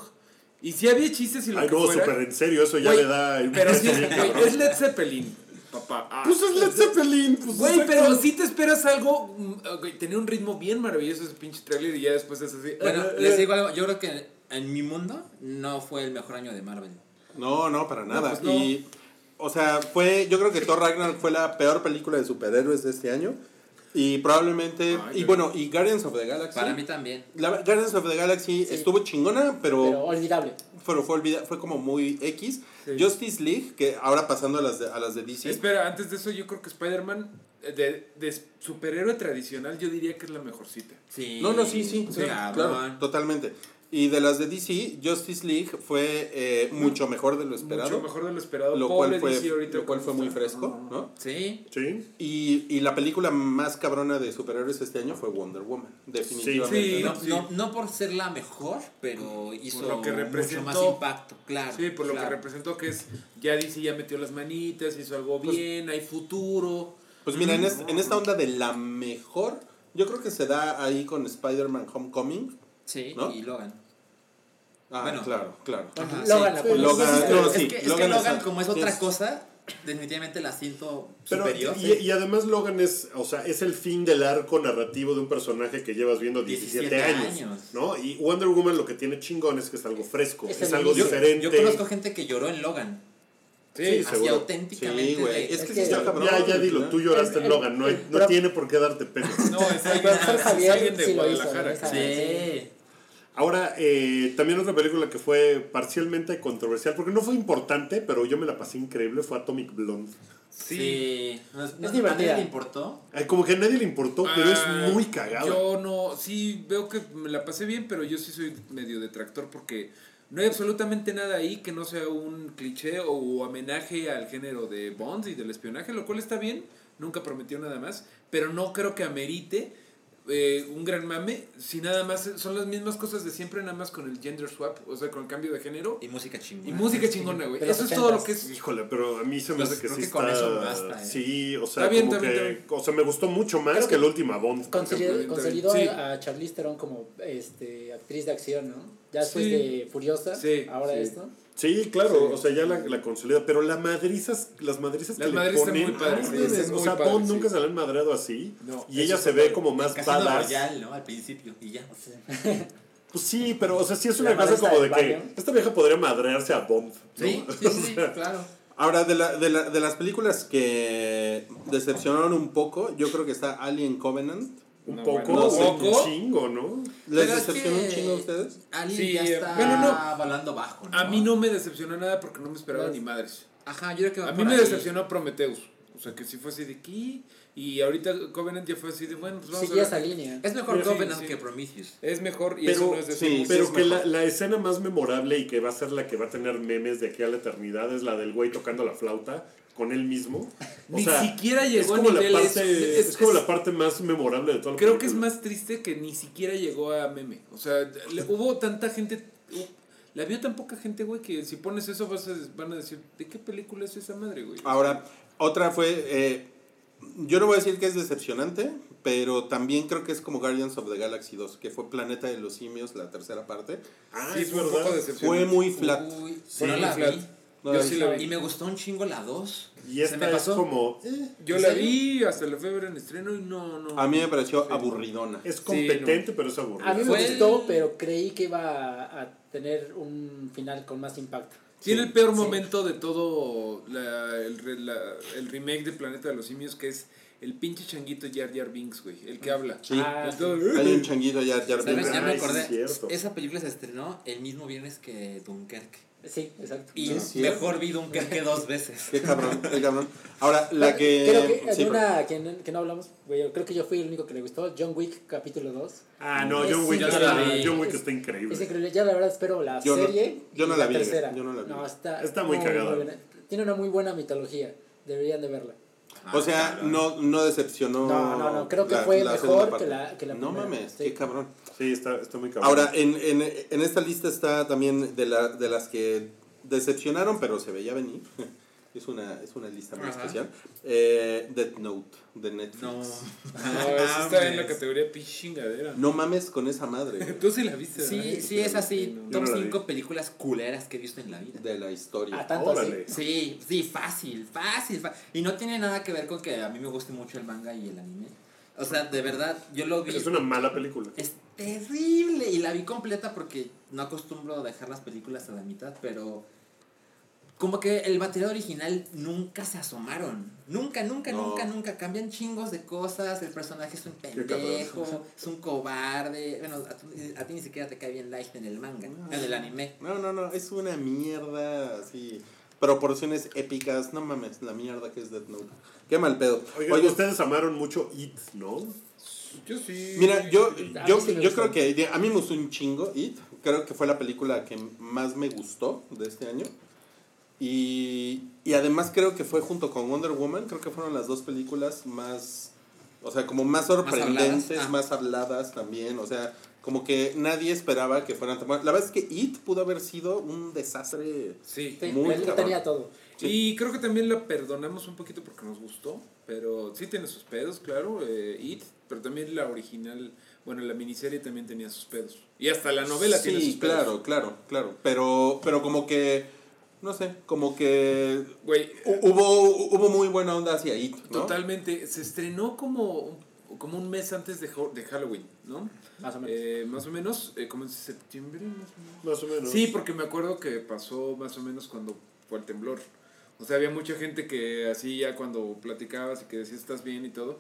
Y sí había chistes y lo Ay, que no, fuera. súper en serio, eso ya le da... Pero sí, es Led Zeppelin, papá. Ah. Pues es Led Zeppelin. Pues Güey, pero si te esperas algo. mm, ok, tenía un ritmo bien maravilloso ese pinche trailer y ya después es así. Bueno, ah, les eh, digo algo, yo creo que en mi mundo no fue el mejor año de Marvel. No, no, para nada. pues no. Y, o sea, fue, yo creo que Thor Ragnarok fue la peor película de superhéroes de este año. Y probablemente, Ay, y bueno, y Guardians of the Galaxy. Para mí también. La Guardians of the Galaxy Sí. estuvo chingona, Pero pero, olvidable. pero fue, olvida- fue como muy X. Sí. Justice League, que ahora pasando a las de, a las de DC. Espera, antes de eso, yo creo que Spider-Man, de, de superhéroe tradicional, yo diría que es la mejor cita. Sí. No, no, sí, sí, sí, claro, totalmente. Y de las de DC, Justice League fue eh, mucho mejor de lo esperado. Mucho mejor de lo esperado. Lo Pobre cual fue, lo cual fue muy fresco, ¿no? Sí. Sí. Y, y la película más cabrona de superhéroes este año fue Wonder Woman, definitivamente. Sí, ¿no? No, sí. no, no por ser la mejor, pero hizo lo que mucho más impacto, claro. Sí, por lo claro. que representó que es, ya DC ya metió las manitas, hizo algo bien, hay futuro. Pues mira, en, es- en esta onda de la mejor, yo creo que se da ahí con Spider-Man Homecoming. Sí, ¿no? y Logan. Ah, Bueno. claro, claro. Ajá, Logan sí. la pones. Logan, sí, no, es sí, que, es que Logan Logan, es- como es otra es- cosa, definitivamente la siento Pero, superior. y, y además Logan es, o sea, es el fin del arco narrativo de un personaje que llevas viendo 17, 17 años, años. ¿no? Y Wonder Woman lo que tiene chingón es que es algo fresco, Es algo inicio. diferente. Yo conozco gente que lloró en Logan. Sí, así seguro. auténticamente. Sí, güey. de- Es que sí que- está cabrón. Ya, ya dilo, tú lloraste El- en Logan, no, hay- no pero- tiene por qué darte pena. No, es alguien, Javier alguien de hizo, Guadalajara. Sí. Ahora, eh, también otra película que fue parcialmente controversial, porque no fue importante, pero yo me la pasé increíble, fue Atomic Blonde. Sí. No, no- ¿A nadie le importó? Ay, como que a nadie le importó, pero Ah, es muy cagado. Yo no, sí veo que me la pasé bien, pero yo sí soy medio detractor porque no hay absolutamente nada ahí que no sea un cliché o homenaje al género de Bond y del espionaje, lo cual está bien, nunca prometió nada más, pero no creo que amerite eh, un gran mame si nada más son las mismas cosas de siempre, nada más con el gender swap, o sea, con el cambio de género Y música chingona. y música chingona, güey. Eso es todo lo 80s. que es. Híjole, pero a mí se me Pues hace que creo sí que con eso basta, ¿eh? Sí, o sea, bien, como que... O sea, me gustó mucho más que, que la última Bond. Consolidó, consolidó Sí. a, a Charlize Theron como este, actriz de acción, ¿no? Ya después Sí. de Furiosa, Sí, ahora sí. esto. Sí, claro, Sí. o sea, ya la, la consolida, pero la madrizas, las madrizas Las que madrizas le ponen, muy padres, sí, mames, están o muy sea, padres, Bond sí. nunca se le han madrado así, No, y ella se ve padre. como más badass. Royale, ¿no? Al principio. Y ya. Pues Pues sí, pero, o sea, sí es La una cosa como de que esta vieja podría madrearse a Bond. ¿no? Sí, sí, sí, sí, claro. Ahora, de, la, de, la, de las películas que decepcionaron un poco, yo creo que está Alien Covenant. Un No, poco, bueno, un poco. chingo, ¿no? ¿Les Pero es decepcionó que un chingo a ustedes? Alien Sí, ya eh, está bueno, no. volando bajo, ¿no? A mí no me decepcionó nada porque no me esperaba Pues- ni madres. Ajá, yo creo que va A mí por me ahí. decepcionó Prometheus. O sea, que sí fue así de aquí. Y ahorita Covenant ya fue así de, bueno, pues vamos Sigue a esa ver. línea. Es mejor Sí, Covenant sí. que Prometheus. Es mejor y Pero- eso no es decir sí. Pero es que la, la escena más memorable y que va a ser la que va a tener memes de aquí a la eternidad es la del güey tocando la flauta con él mismo. O Ni sea, siquiera llegó a la parte, es- es, como la parte más memorable de todo la Creo que es más triste que ni siquiera llegó a meme. O sea, le- hubo tanta gente. La vio tan poca gente, güey, que si pones eso vas a, van a decir, ¿de qué película es esa madre, güey? Ahora, otra fue, eh, yo no voy a decir que es decepcionante, pero también creo que es como Guardians of the Galaxy 2, que fue Planeta de los Simios, la tercera parte. Ah, sí, es verdad. Fue muy flat. Uy, Sí, no la flat. Vi. No Yo la sí vi. la vi. Y me gustó un chingo la 2. Y Se esta me es pasó. como... eh, Yo ¿En la vi hasta la febrero en estreno y no, no. A mí me pareció aburridona. es Sí, competente, pero es aburrido. A mí me Fue gustó, el- pero creí que iba a, a tener un final con más impacto. Tiene el peor Sí. momento de todo la- el, re- la- el remake de Planeta de los Simios, que es el pinche changuito Jar Jar Binks, güey, el que habla. Sí. Ah, El todo- Hay un changuito ya, ya ¿Sabes? Ya me Ay, sí, acordé. es cierto. Esa película se estrenó el mismo viernes que Dunkerque. Sí, exacto. Y Sí, es cierto. mejor vi Dunkerque dos veces. Qué cabrón, qué cabrón. Ahora, la Creo que... que sí, en una que, no- que no hablamos, yo creo que yo fui el único que le gustó, John Wick capítulo 2. Ah, no, Es John Wick, está, John Wick está increíble. Es increíble, ya la verdad espero la Yo no- serie. yo y no la vi, tercera. yo no la vi. está, Está muy cagada. buena. Tiene una muy buena mitología, deberían de verla. O sea, no, no decepcionó. No, no, no, creo que la- fue la mejor que la- que la No primera, mames, sí. qué cabrón. Sí, está, está muy cabrón. Ahora, en, en, en esta lista está también de, la, de las que decepcionaron, pero se veía venir. Es una, es una lista muy Ajá. especial. Eh, Death Note de Netflix. No. No, eso está en la categoría pichingadera. No mames con esa madre güey, Tú sí la viste, Sí, ¿verdad? sí, es así. No. Top no la vi. 5 películas culeras que he visto en la vida. de la historia. Ah, tanto Órale. así. Sí, sí, fácil, fácil, fa- Y no tiene nada que ver con que a mí me guste mucho el manga y el anime. O sea, de verdad, yo lo vi. Es una mala película. Es terrible. Y la vi completa porque no acostumbro dejar las películas a la mitad, pero. Como que el material original nunca se asomaron. Nunca, nunca, No. nunca, nunca. Cambian chingos de cosas. El personaje es un pendejo, es un cobarde. Bueno, a, tu- a ti ni siquiera te cae bien Light en el manga, en el anime. No, no, no, es una mierda así. Proporciones épicas, no mames, la mierda que es Death Note. Qué mal pedo. Oigan, Oye, ustedes amaron mucho It, ¿no? Yo sí. Mira, yo, yo, sí yo creo que a mí me gustó un chingo It. Creo que fue la película que más me gustó de este año. Y, y además creo que fue junto con Wonder Woman, creo que fueron las dos películas más, o sea, como más sorprendentes, habladas. más Ah. habladas, también. O sea, como que nadie esperaba que fueran tan buenas. La verdad es que It pudo haber sido un desastre. Sí. Muy tenía todo. Y creo que también la perdonamos un poquito porque nos gustó, pero sí tiene sus pedos, claro, eh, It, pero también la original, bueno, la miniserie también tenía sus pedos. Y hasta la novela tiene sus Sí, pedos. claro, claro, claro. Pero, pero como que, no sé, como que Güey, hubo, hubo muy buena onda hacia It, ¿no? totalmente. Se estrenó como, como un mes antes de, de Halloween, ¿no? Más o menos. Eh, más o menos, eh, como en septiembre, más o menos. Más o menos. Sí, porque me acuerdo que pasó más o menos cuando fue el temblor. O sea, había mucha gente que así ya cuando platicabas y que decías estás bien y todo.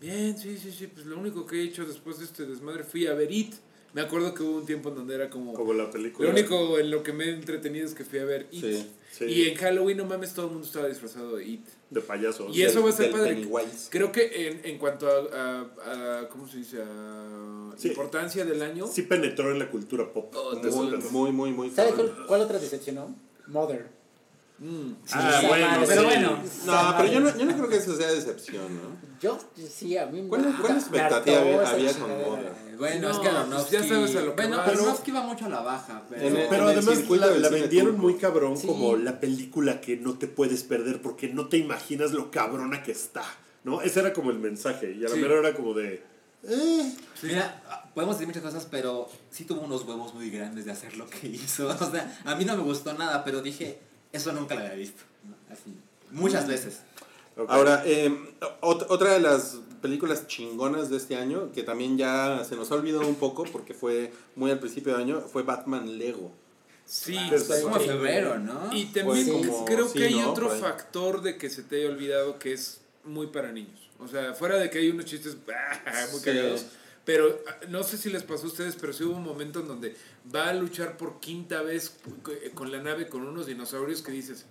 Bien, sí, sí, sí, pues lo único que he hecho después de este desmadre fui a ver It. Me acuerdo que hubo un tiempo en donde era como... Como la película. Lo único en lo que me he entretenido es que fui a ver It. Sí, sí. Y en Halloween, no mames, todo el mundo estaba disfrazado de It. De payasos. Y eso va a ser Del padre. Pennywise. Creo que en, en cuanto a, a- a- ¿Cómo se dice? A Sí. importancia del año. Sí penetró en la cultura pop. Oh, Muy, muy, muy, muy ¿Sabes cuál, cuál otra decepcionó? Mother. Mm. Ah, bueno, madre, sí. Pero bueno, No, pero yo no, yo no creo que eso sea decepción, ¿no? Yo, sí, a mí ¿Cuál- me- cuál me expectativa había- había con? Eh, Bueno, No, es que pues Aronofsky... ya sabes a lo que bueno. Aronofsky va mucho a la baja, pero... En el- Pero en además la, vendieron turco. muy cabrón Sí. como la película que no te puedes perder porque no te imaginas lo cabrona que está. ¿No? Ese era como el mensaje. Y a la Sí. mera era como de. Eh. Mira, podemos decir muchas cosas, pero sí tuvo unos huevos muy grandes de hacer lo que hizo. O sea, a mí no me gustó nada, pero dije, eso nunca lo había visto. muchas veces. Ahora, eh, ot- otra de las películas chingonas de este año, que también ya se nos ha olvidado un poco porque fue muy al principio de año, fue Batman Lego. Sí, Es Es como Sí. febrero, ¿no? Y también como- creo sí, que hay ¿no? otro factor de que se te haya olvidado que es muy para niños. O sea, fuera de que hay unos chistes muy Sí. cagados. Pero ah, no sé si les pasó a ustedes, pero sí hubo un momento en donde va a luchar por quinta vez co- con la nave con unos dinosaurios que dices,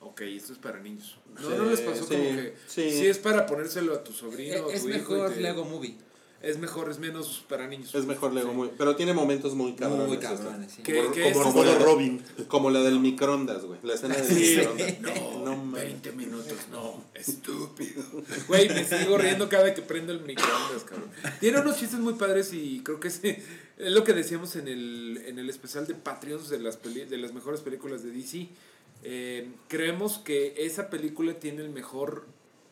ok, esto es para niños. ¿No, Sí, ¿no les pasó sí, como que sí. si es para ponérselo a tu sobrino o a es tu hijo? y mejor te- Lego Movie. Es mejor, es menos para niños. Es mejor Lego, Sí. muy, pero tiene momentos muy cabrones. Muy este. cabrones, sí. Como, que como es- el modo Robin. Como la del microondas, güey. La escena del Sí. microondas. No, No mames. 20 minutos, no, estúpido. Güey, me sigo riendo cada vez que prendo el microondas, cabrón. Tiene unos chistes muy padres y creo que sí, es lo que decíamos en el, en el especial de Patreons de las, peli- de las mejores películas de DC. Eh, creemos que esa película tiene el mejor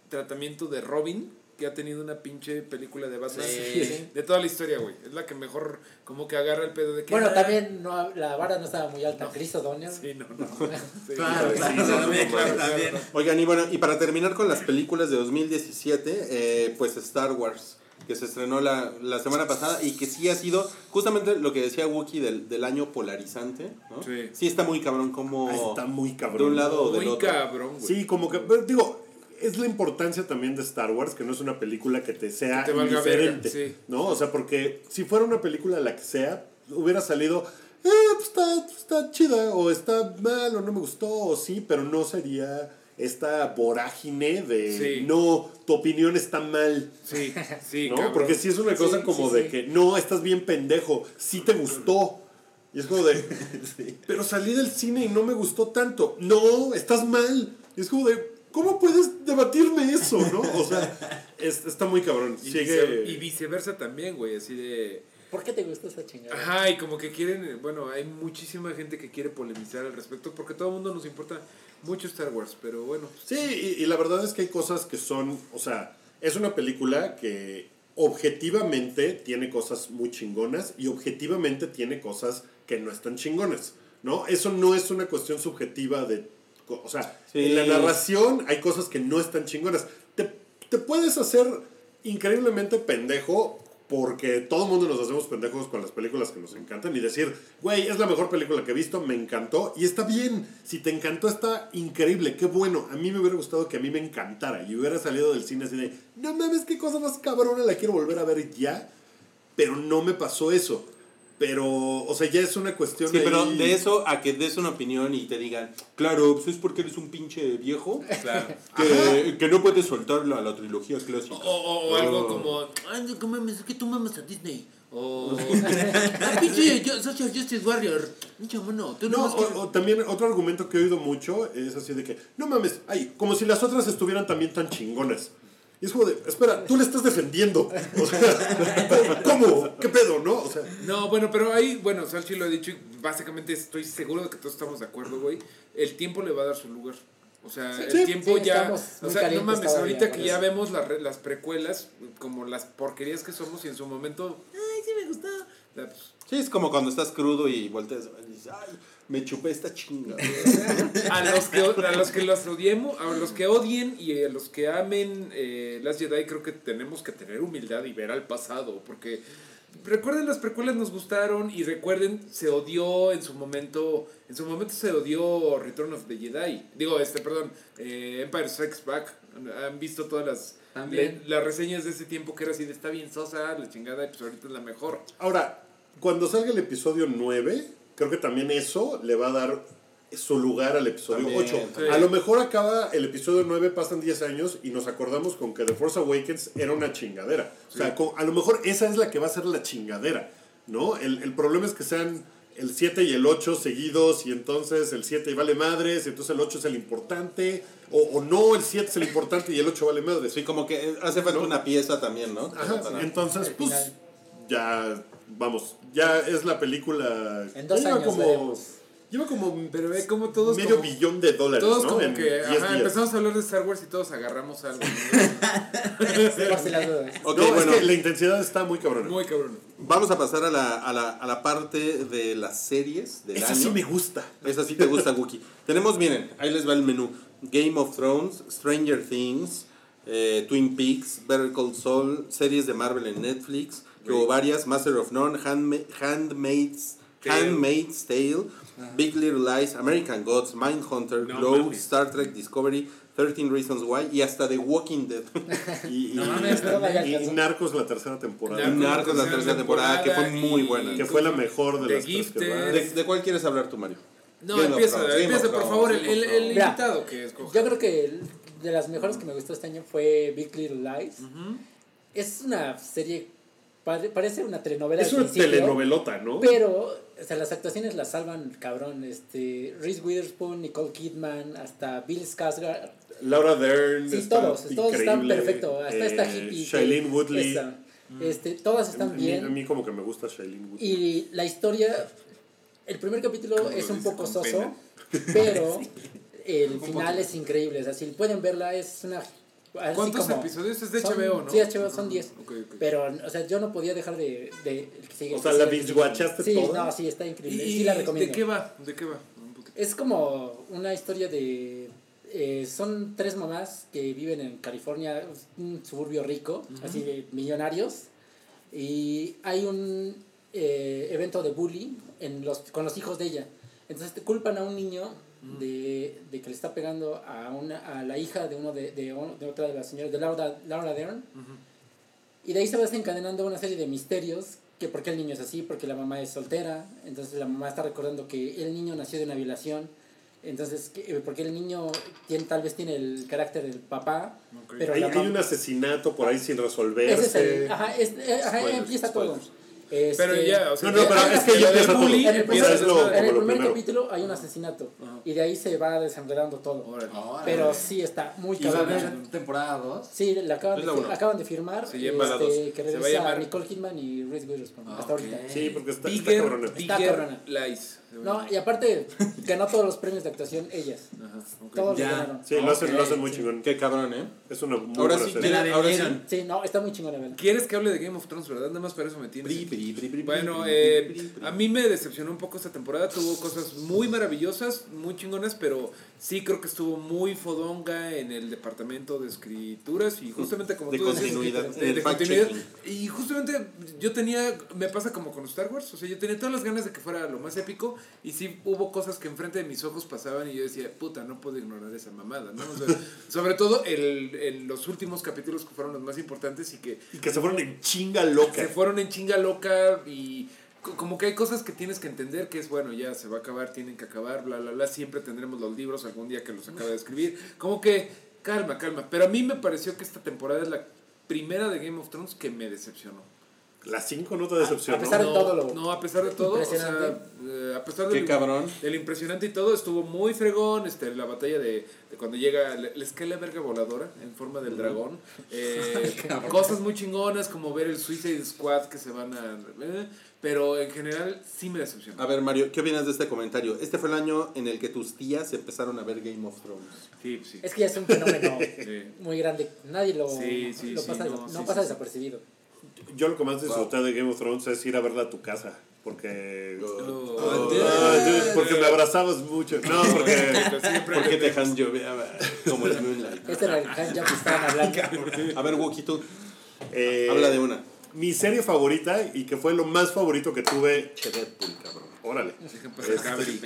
tratamiento de Robin que ha tenido una pinche película de Batman Sí. de toda la historia, güey. Es la que mejor como que agarra el pedo de que... Bueno, ah, también no, la vara no estaba muy alta. Chris O'Donnell. Sí, no, no. Sí, Claro, sí, claro, sí, también, no, claro. Oigan, y bueno, y para terminar con las películas de 2017, eh, pues Star Wars, que se estrenó la, la semana pasada y que sí ha sido justamente lo que decía Wookie del, del año polarizante, ¿no? Sí. está muy cabrón como... Ah, Está muy cabrón. De un lado o del Muy otro. cabrón, güey. Sí, como que, pero digo, es la importancia también de Star Wars, que no es una película que te sea Que te valga indiferente, verga, sí. ¿no? O sea, porque si fuera una película la que sea, hubiera salido, eh, pues está, está chida, o está mal, o no me gustó, o sí, pero no sería esta vorágine de, Sí. no, tu opinión está mal, Sí, sí, ¿no? cabrón. Porque sí es una cosa Sí, como sí, de sí. que, no, estás bien pendejo, sí te gustó. Y es como de, pero salí del cine y no me gustó tanto. No, estás mal. Y es como de, ¿cómo puedes debatirme eso, no? O sea, es- está muy cabrón. Y, Sigue. vice- y viceversa también, güey, así de... ¿Por qué te gusta esa chingada? Ajá, y como que quieren, bueno, hay muchísima gente que quiere polemizar al respecto porque todo el mundo nos importa mucho Star Wars, pero bueno. Sí, y, y la verdad es que hay cosas que son, o sea, es una película que objetivamente tiene cosas muy chingonas y objetivamente tiene cosas que no están chingonas, ¿no? Eso no es una cuestión subjetiva de, o sea, Sí. en la narración hay cosas que no están chingonas. Te, te puedes hacer increíblemente pendejo porque todo el mundo nos hacemos pendejos con las películas que nos encantan y decir, güey, es la mejor película que he visto, me encantó y está bien. Si te encantó, está increíble, qué bueno. A mí me hubiera gustado que a mí me encantara y hubiera salido del cine así de, no mames, qué cosa más cabrona, la quiero volver a ver ya. Pero no me pasó eso. Pero, o sea, ya es una cuestión Sí, pero de eso a que des una opinión y te digan, claro, pues es porque eres un pinche viejo Claro. que, que no puedes soltar la, la trilogía clásica. O, o- o algo Oh. como, ay, no, ¿cómo mames? Es que tú mamas a Disney. O, ah, pinche yo- Social Justice Warrior. Pinche mono, tú No, o también otro argumento que he oído mucho es así de que, no mames, ay, como si las otras estuvieran también tan chingonas. Y es como de, espera, tú le estás defendiendo. O sea, ¿cómo? ¿Qué pedo, no? O sea, No, bueno, pero ahí, bueno, Salchi lo ha dicho y básicamente estoy seguro de que todos estamos de acuerdo, güey. El tiempo le va a dar su lugar. O sea, el Sí, tiempo sí, ya. O sea, no mames, ahorita que ya vemos las, re- las precuelas, como las porquerías que somos y en su momento, ay, sí me gustó. Pues, Sí, es como cuando estás crudo y volteas y dices, ay, me chupé esta chinga. a los que a los que los odiemos, a los que odien y a los que amen eh, las Jedi creo que tenemos que tener humildad y ver al pasado porque recuerden las precuelas nos gustaron y recuerden se odió en su momento en su momento se odió Return of the Jedi digo este perdón eh, Empire Strikes Back han visto todas las También. le- las reseñas de ese tiempo que era así de está bien sosa la chingada y pues ahorita es la mejor ahora, cuando salga el episodio 9, creo que también eso le va a dar su lugar al episodio También, 8. sí. A lo mejor acaba el episodio 9, pasan 10 años y nos acordamos con que The Force Awakens era una chingadera. O sea, a lo mejor esa es la que va a ser la chingadera, ¿no? El, el problema es que sean el 7 y el 8 seguidos y entonces el 7 vale madres y entonces el 8 es el importante. O, o no, el 7 es el importante y el 8 vale madres. Sí, como que hace falta una pieza también, ¿no? Ajá, Para- entonces, pues, ya, vamos, ya es la película. En dos lleva años como, veremos. lleva como pero ve como todos medio como- billón de dólares, todos ¿no? como En que 10 ajá, días. empezamos a hablar de Star Wars y todos agarramos algo ¿no? Bueno, es que la intensidad está muy cabrona. muy cabrón vamos a pasar a la, a, la, a la parte de las series del Esa año. sí me gusta. Esa sí te gusta, Wookie. Tenemos, miren, ahí les va el menú. Game of Thrones, Stranger Things, eh, Twin Peaks, Better Call Saul, series de Marvel en Netflix, que hubo varias, Master of None, Handma- Handmaid's, Tale. Handmaid's Tale, Big Little Lies, American Gods, Mindhunter, No Glow, mames. Star Trek Discovery, 13 Reasons Why y hasta The Walking Dead. Y, y- No mames, no vaya y caso. Narcos la tercera temporada. Narcos. Narcos la tercera temporada, que fue muy buena. Que fue la mejor de The las tres que. ¿De, de cuál quieres hablar tú, Mario? No, Game empieza, Game empieza por Thrones, favor, el. Mira, invitado que escoja. Yo creo que el- de las mejores que me gustó este año fue Big Little Lies. Es una serie, parece una telenovela. Es una telenovelota, ¿no? Pero, o sea, las actuaciones las salvan cabrón. Este, Reese Witherspoon, Nicole Kidman, hasta Bill Skarsgård. Laura Dern. Sí, todos, todos están perfectos. Hasta esta Eh, hippie. que- Shailene Woodley. esa. Este, todas A están mí- bien. A mí como que me gusta Shailene Woodley. Y la historia, el primer capítulo ¿Cómo es un poco soso, pena? pero el final es increíble. O sea, si pueden verla, es una. ¿Cuántos como- episodios? Es de son- HBO, ¿no? Sí, HBO son 10. Ok, ok. Pero, o sea, yo no podía dejar de. de el que sigue, O sea, ¿la binge-watchaste Sí, toda? no, sí, está increíble. ¿Y sí, la de recomiendo. qué va? ¿De qué va? Un. Es como una historia de... eh, son tres mamás que viven en California, un suburbio rico, así de millonarios, y hay un eh, evento de bullying en los, con los hijos de ella. Entonces te culpan a un niño de, de que le está pegando a, una, a la hija de, uno de, de, otra de las señoras, de Laura, Laura Dern, y de ahí se va desencadenando una serie de misterios, que por qué el niño es así, porque la mamá es soltera, entonces la mamá está recordando que el niño nació de una violación, entonces que- eh, porque el niño tiene, tal vez tiene el carácter del papá, Ok. pero hay, la hay mam- un asesinato por ahí sin ese resolverse. es el, ajá, es- eh, ajá, Spoilers, empieza spoilers. todo. Este, Pero ya, o sea, No, no, pero es que ya bullying en el primer, es lo- desde- en el como lo primer primero. capítulo hay un asesinato Ajá. y de ahí se va desenredando todo. Órale. Órale. Pero sí está muy ¿Y va a cabrón. haber temporada 2? Sí, le acaban, de, la acaban de firmar Se llama la dos. este, que Se va a regresa llamar- Nicole Kidman y Reese Witherspoon Ah, hasta ahorita. Sí, porque está, está Bigger, cabrona. Está Bigger cabrona. Lies. No, y aparte ganó todos los premios de actuación ellas. Ajá, ok. Todos los Ya. ganaron. Sí, lo hacen, lo hacen muy sí. chingón. Qué cabrón, ¿eh? Es una muy Ahora buena sí, la ahora sí. Sí, no, está muy chingona, ¿verdad? ¿Quieres que hable de Game of Thrones, verdad? Nada más para eso me tienes. Bri, bri, bri, bri, Bueno, bri, eh, bri, bri, bri. a mí me decepcionó un poco esta temporada. Tuvo cosas muy maravillosas, muy chingonas, pero sí creo que estuvo muy fodonga en el departamento de escrituras y justamente como De tú decías, continuidad, de, continuidad. Y justamente yo tenía, me pasa como con Star Wars, o sea, yo tenía todas las ganas de que fuera lo más épico y sí hubo cosas que enfrente de mis ojos pasaban y yo decía, puta, no puedo ignorar esa mamada, ¿no? O sea, sobre todo el, el- los últimos capítulos que fueron los más importantes y que Y que se fueron en chinga loca. se fueron en chinga loca y co- como que hay cosas que tienes que entender que es bueno, ya se va a acabar, tienen que acabar, bla, bla, bla, siempre tendremos los libros algún día que los acabe de escribir. Como que calma, calma. Pero a mí me pareció que esta temporada es la primera de Game of Thrones que me decepcionó. Las cinco no te decepcionó. a pesar de no, todo lo no, a pesar de todo, o sea, impresionante. eh, a pesar del, cabrón. del impresionante y todo, estuvo muy fregón, este, la batalla de, de cuando llega, cae la verga voladora en forma del dragón, eh, cosas muy chingonas como ver el Suicide Squad que se van a... eh, pero en general sí me decepcionó. A ver, Mario, ¿qué opinas de este comentario? Este fue el año en el que tus tías empezaron a ver Game of Thrones. Sí, sí. Es que ya es un fenómeno Sí. muy grande. Nadie lo, Sí, sí, lo sí, pasa, no, no, sí, pasa sí, sí. desapercibido. Yo lo que más disfruté de Game of Thrones es ir a verla a tu casa. Porque. Oh, porque me abrazabas mucho. No, porque. siempre ¿Por qué te han lloveaba como el Moonlight? Este era el handjob que estaban hablando. A ver, Wookie, tú, eh, habla de una. Mi serie favorita y que fue lo más favorito que tuve. Che Deadpool, cabrón. Órale. Pasar Cabri.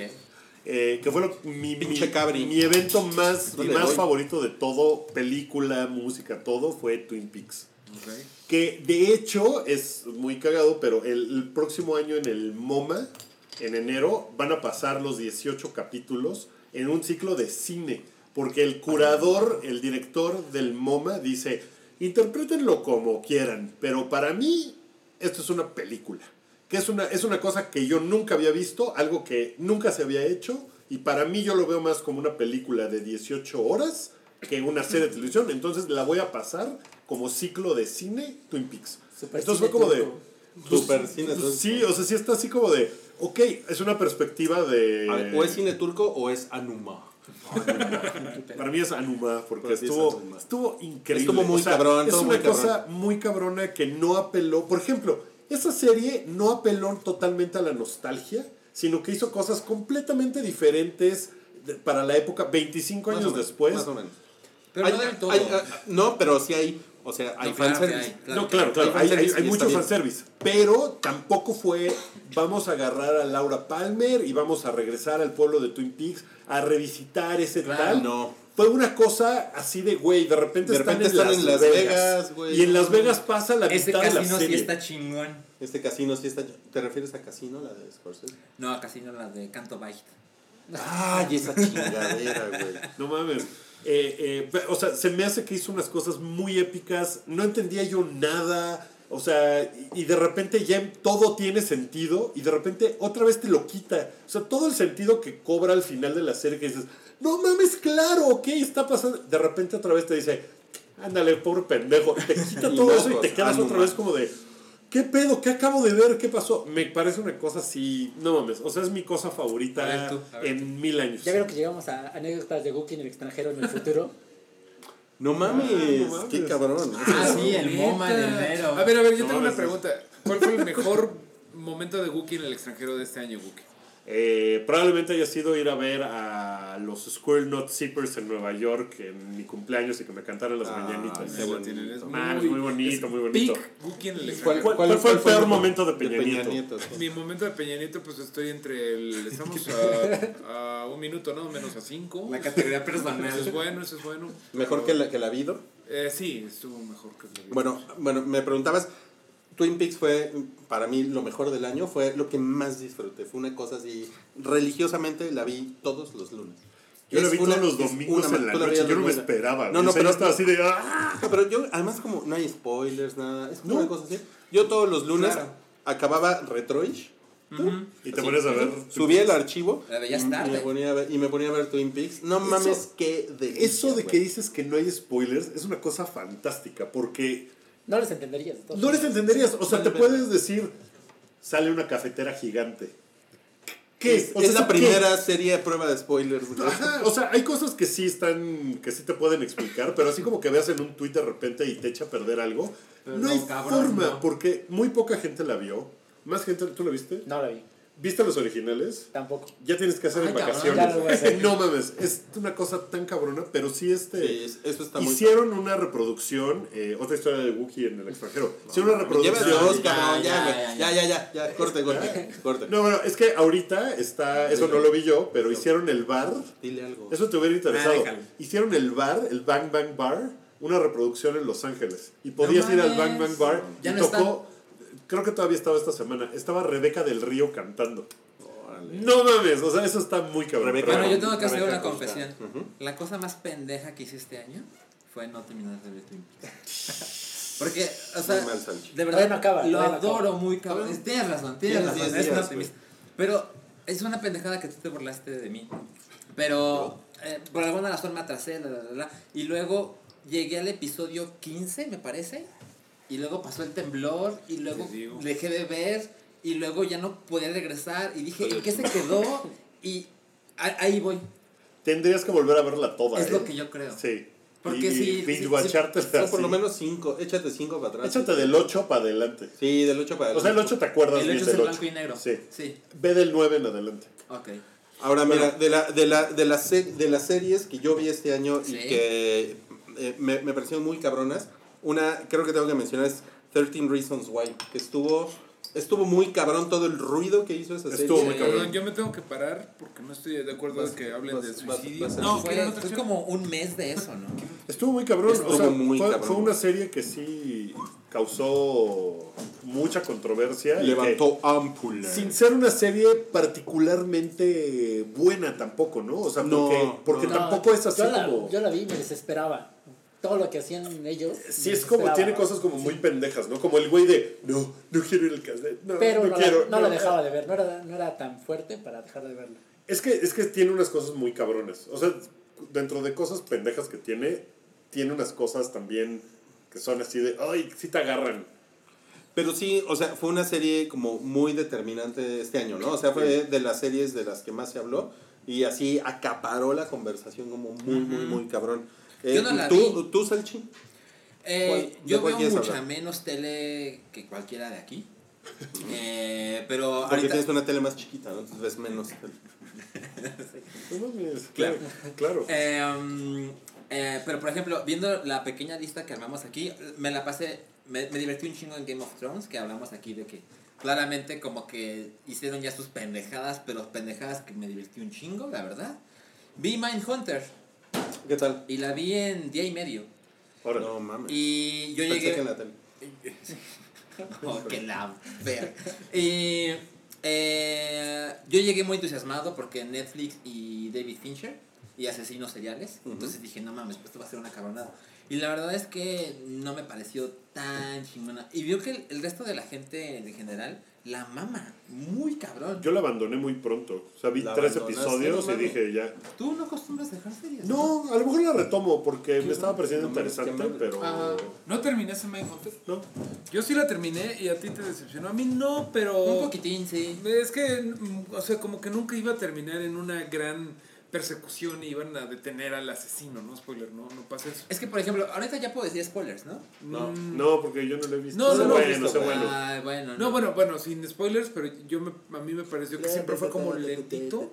Eh, que fue lo- mi, mi, mi evento más, y ¿Dónde más voy? favorito de todo, película, música, todo, fue Twin Peaks. Ok. Que de hecho es muy cagado, pero el, el próximo año en el MoMA, en enero, van a pasar los 18 capítulos en un ciclo de cine. Porque el curador, el director del MoMA dice, interprétenlo como quieran, pero para mí esto es una película. Que es una, es una cosa que yo nunca había visto, algo que nunca se había hecho, y para mí yo lo veo más como una película de 18 horas que una serie de televisión. Entonces la voy a pasar como ciclo de cine Twin Peaks. Super Entonces fue como de... pues, Super cine pues, turco. Sí, o sea, sí está así como de... Ok, es una perspectiva de... A ver, o es cine turco o es Anuma. Para mí es Anuma, porque Para ti es estuvo, Anuma. estuvo increíble. Estuvo muy cabrón, Es estuvo una muy cabrón. cosa muy cabrona que no apeló. Por ejemplo, esa serie no apeló totalmente a la nostalgia, sino que hizo cosas completamente diferentes para la época, 25 Más o años menos, después. Más o menos. Pero Hay- no del todo. hay- ah, no, pero sí hay. O sea, hay No, fanservice. hay, claro no, claro, claro, Hay hay, mucho fanservice. Pero tampoco fue, vamos a agarrar a Laura Palmer y vamos a regresar al pueblo de Twin Peaks a revisitar ese Claro, tal. no. Fue una cosa así de, güey, de repente, De están, repente en, están Las en Las Vegas. Vegas, güey. y en Las Vegas pasa la mitad de la casino sí serie. está chingón. Este casino sí está. ¿Te refieres a casino, la de Scorsese? No, a casino la de Canto Bite. Ay, esa chingadera, güey. No mames. Eh, eh, o sea, se me hace que hizo unas cosas muy épicas. No entendía yo nada. O sea, y, de repente ya todo tiene sentido y de repente otra vez te lo quita. O sea, todo el sentido que cobra al final de la serie que dices, no mames, claro, ¿qué está pasando? De repente otra vez te dice, ándale, pobre pendejo. Y te quita todo eso y te quedas otra vez como de, ¿qué pedo? ¿Qué acabo de ver? ¿Qué pasó? Me parece una cosa así, no mames. O sea, es mi cosa favorita A ver tú, a ver en mil años. Ya vieron que llegamos a anécdotas de Wookiee en el extranjero en el futuro. No mames, Ah, no mames. qué cabrón. Ah, sí, el. MoMA de enero. A ver, a ver, yo No, tengo una pregunta. ¿Cuál fue el mejor momento de Wookiee en el extranjero de este año, Wookiee? Eh, probablemente haya sido ir a ver a los Squirrel Nut Zippers en Nueva York en mi cumpleaños y que me cantaran las Ah, mañanitas. es Man, muy bonito, es muy bonito. el ¿Cuál, extranjero. ¿Cuál- cuál fue el peor momento de Peña Nieto? Nieto? Mi momento de Peña Nieto, pues estoy entre el. Estamos a, a un minuto, ¿no? Menos a cinco. La categoría Eso es personal. bueno, eso es bueno. Mejor que la, que la Vido. Eh, sí, estuvo mejor que la vida. Bueno, bueno, me preguntabas, Twin Peaks fue para mí lo mejor del año, fue lo que más disfruté, fue una cosa así, religiosamente la vi todos los lunes. Yo la vi una- todos los domingos una- en la noche. Yo no me esperaba. No, no, O sea, pero yo estaba así de. ¡ah! Pero yo, además como no hay spoilers, nada, es como No. una cosa así. Yo todos los lunes Claro. acababa Retroish, Y te pones a ver. subía el archivo La veías y, me ponía a ver, y me ponía a ver Twin Peaks. No Eso- mames, qué delicia, Eso de güey. que dices que no hay spoilers es una cosa fantástica porque No les entenderías. no les entenderías. O sea, te puedes decir, sale una cafetera gigante. ¿Qué? Es, O sea, es la primera serie de prueba de spoilers. Ajá, o sea, hay cosas que sí están, que sí te pueden explicar, pero así como que veas en un tweet de repente y te echa a perder algo, no no, hay cabrón, forma, no. porque muy poca gente la vio. Más gente, ¿tú la viste? No la vi. ¿Viste los originales? Tampoco. Ya tienes que hacer Ay, en cabrón. vacaciones. Hacer. no mames, es una cosa tan cabrona, pero sí este... Sí, es- eso está muy Hicieron una reproducción, eh, otra historia de Wookiee en el extranjero. Hicieron una reproducción. ya, ya, ya, ya, Ya, ya, ya, ya, corte, corte, corte. No, bueno, es que ahorita está, eso no lo vi yo, pero hicieron el bar. Dile algo. Eso te hubiera interesado. Ah. Hicieron el bar, el Bang Bang Bar, una reproducción en Los Ángeles. Y podías ir al Bang. Bang Bar Ya y no tocó, creo que todavía estaba esta semana, estaba Rebeca del Río cantando. Órale. No mames, o sea, eso está muy cabrón. Rebeca- Pero- Bueno, yo tengo que hacer Rebeca una confesión. Ujú. La cosa más pendeja que hice este año fue no terminar de ver Twin Peaks. Porque, o sea, mal, de verdad, no acaba, lo no adoro acaba. muy cabrón. Tienes razón, tienes Tienes razón, 10 es un días, optimista. Pero es una pendejada que tú te burlaste de mí. Pero eh, por alguna razón me atrasé, la, la, la, la, y luego llegué al episodio 15, me parece, y luego pasó el temblor, y luego dejé de ver, y luego ya no podía regresar, y dije, ¿en qué se quedó? Y a- ahí voy. Tendrías que volver a verla toda. Es ¿eh? lo que yo creo. Sí. Porque sí, sí, binge-watchártela Son por así. lo menos cinco, échate cinco para atrás. Échate del 8 para adelante. Sí, del 8 para O sea, el 8 te acuerdas El bien 8 es del el 8. blanco y negro. Sí. Sí, Ve del 9 en adelante. ok. Ahora, mira, de, la, de, la, de, las se- de las series que yo vi este año Sí. y que eh, me, me parecieron muy cabronas, una, creo que tengo que mencionar es 13 Reasons Why, que estuvo, estuvo muy cabrón todo el ruido que hizo esa serie. Estuvo muy cabrón. Yo me tengo que parar porque no estoy de acuerdo Vas- en que hablen vas- de suicidio. vas no, fue, ¿quieren otra fue como un mes de eso, ¿no? Estuvo muy cabrón. Estuvo o sea, muy fue, cabrón. fue una serie que sí causó mucha controversia. Levantó ámpula. sin ser una serie particularmente buena tampoco, ¿no? O sea, No, porque, porque no. tampoco es así yo la, como... Yo la vi y me desesperaba. Todo lo que hacían ellos. Sí, es como, tiene cosas como muy pendejas, ¿no? Como el güey de, no, no quiero ir al cassette, no, Pero no, no, quiero. la, no la dejaba de ver. No era, no era tan fuerte para dejar de verla. Es que, es que tiene unas cosas muy cabronas. O sea, dentro de cosas pendejas que tiene, tiene unas cosas también que son así de, ay, sí te agarran. Pero sí, o sea, fue una serie como muy determinante este año, ¿no? O sea, fue de las series de las que más se habló y así acaparó la conversación como muy, muy, muy cabrón. Eh, Yo no la ¿tú, vi. ¿Tú, Salchi? Eh, ¿Cuál- de yo veo mucha hablar? menos tele que cualquiera de aquí. Eh, pero Porque ahorita... tienes una tele más chiquita, ¿no? Entonces ves menos. No mames, claro. Claro. Um, pero por ejemplo, viendo la pequeña lista que armamos aquí, me la pasé, me, me divertí un chingo en Game of Thrones, que hablamos aquí de que claramente como que hicieron ya sus pendejadas, pero pendejadas que me divertí un chingo, la verdad. Vi Mindhunter ¿Qué tal? y la vi en día y medio. Órale. No mames. Y yo Pensé llegué... que en la tele. Oh, que la verga. Y eh, yo llegué muy entusiasmado porque Netflix y David Fincher y asesinos seriales. Entonces dije, no mames, pues esto va a ser una cabronada. Y la verdad es que no me pareció tan chingona. Y vio que el, el resto de la gente en general la mama. Muy cabrón. Yo la abandoné muy pronto. O sea, vi La tres episodios y dije ya. ¿Tú no acostumbras dejar series? No, a lo mejor la retomo porque me estaba pareciendo no interesante, pero. Ah, ¿No terminaste Mindhunter? No. Yo sí la terminé y a ti te decepcionó. A mí no, pero... Un poquitín, sí. Es que, mm, o sea, como que nunca iba a terminar en una gran persecución y iban a detener al asesino, ¿no? Spoiler, no, no pasa eso. Es que, por ejemplo, ahorita ya puedo decir spoilers, ¿no? No. Mm, No, porque yo no lo he visto. No, no he bueno, visto, sé güey. bueno. Ay, bueno. No, bueno, bueno, sin spoilers, pero yo me, a mí me pareció que siempre fue como lentito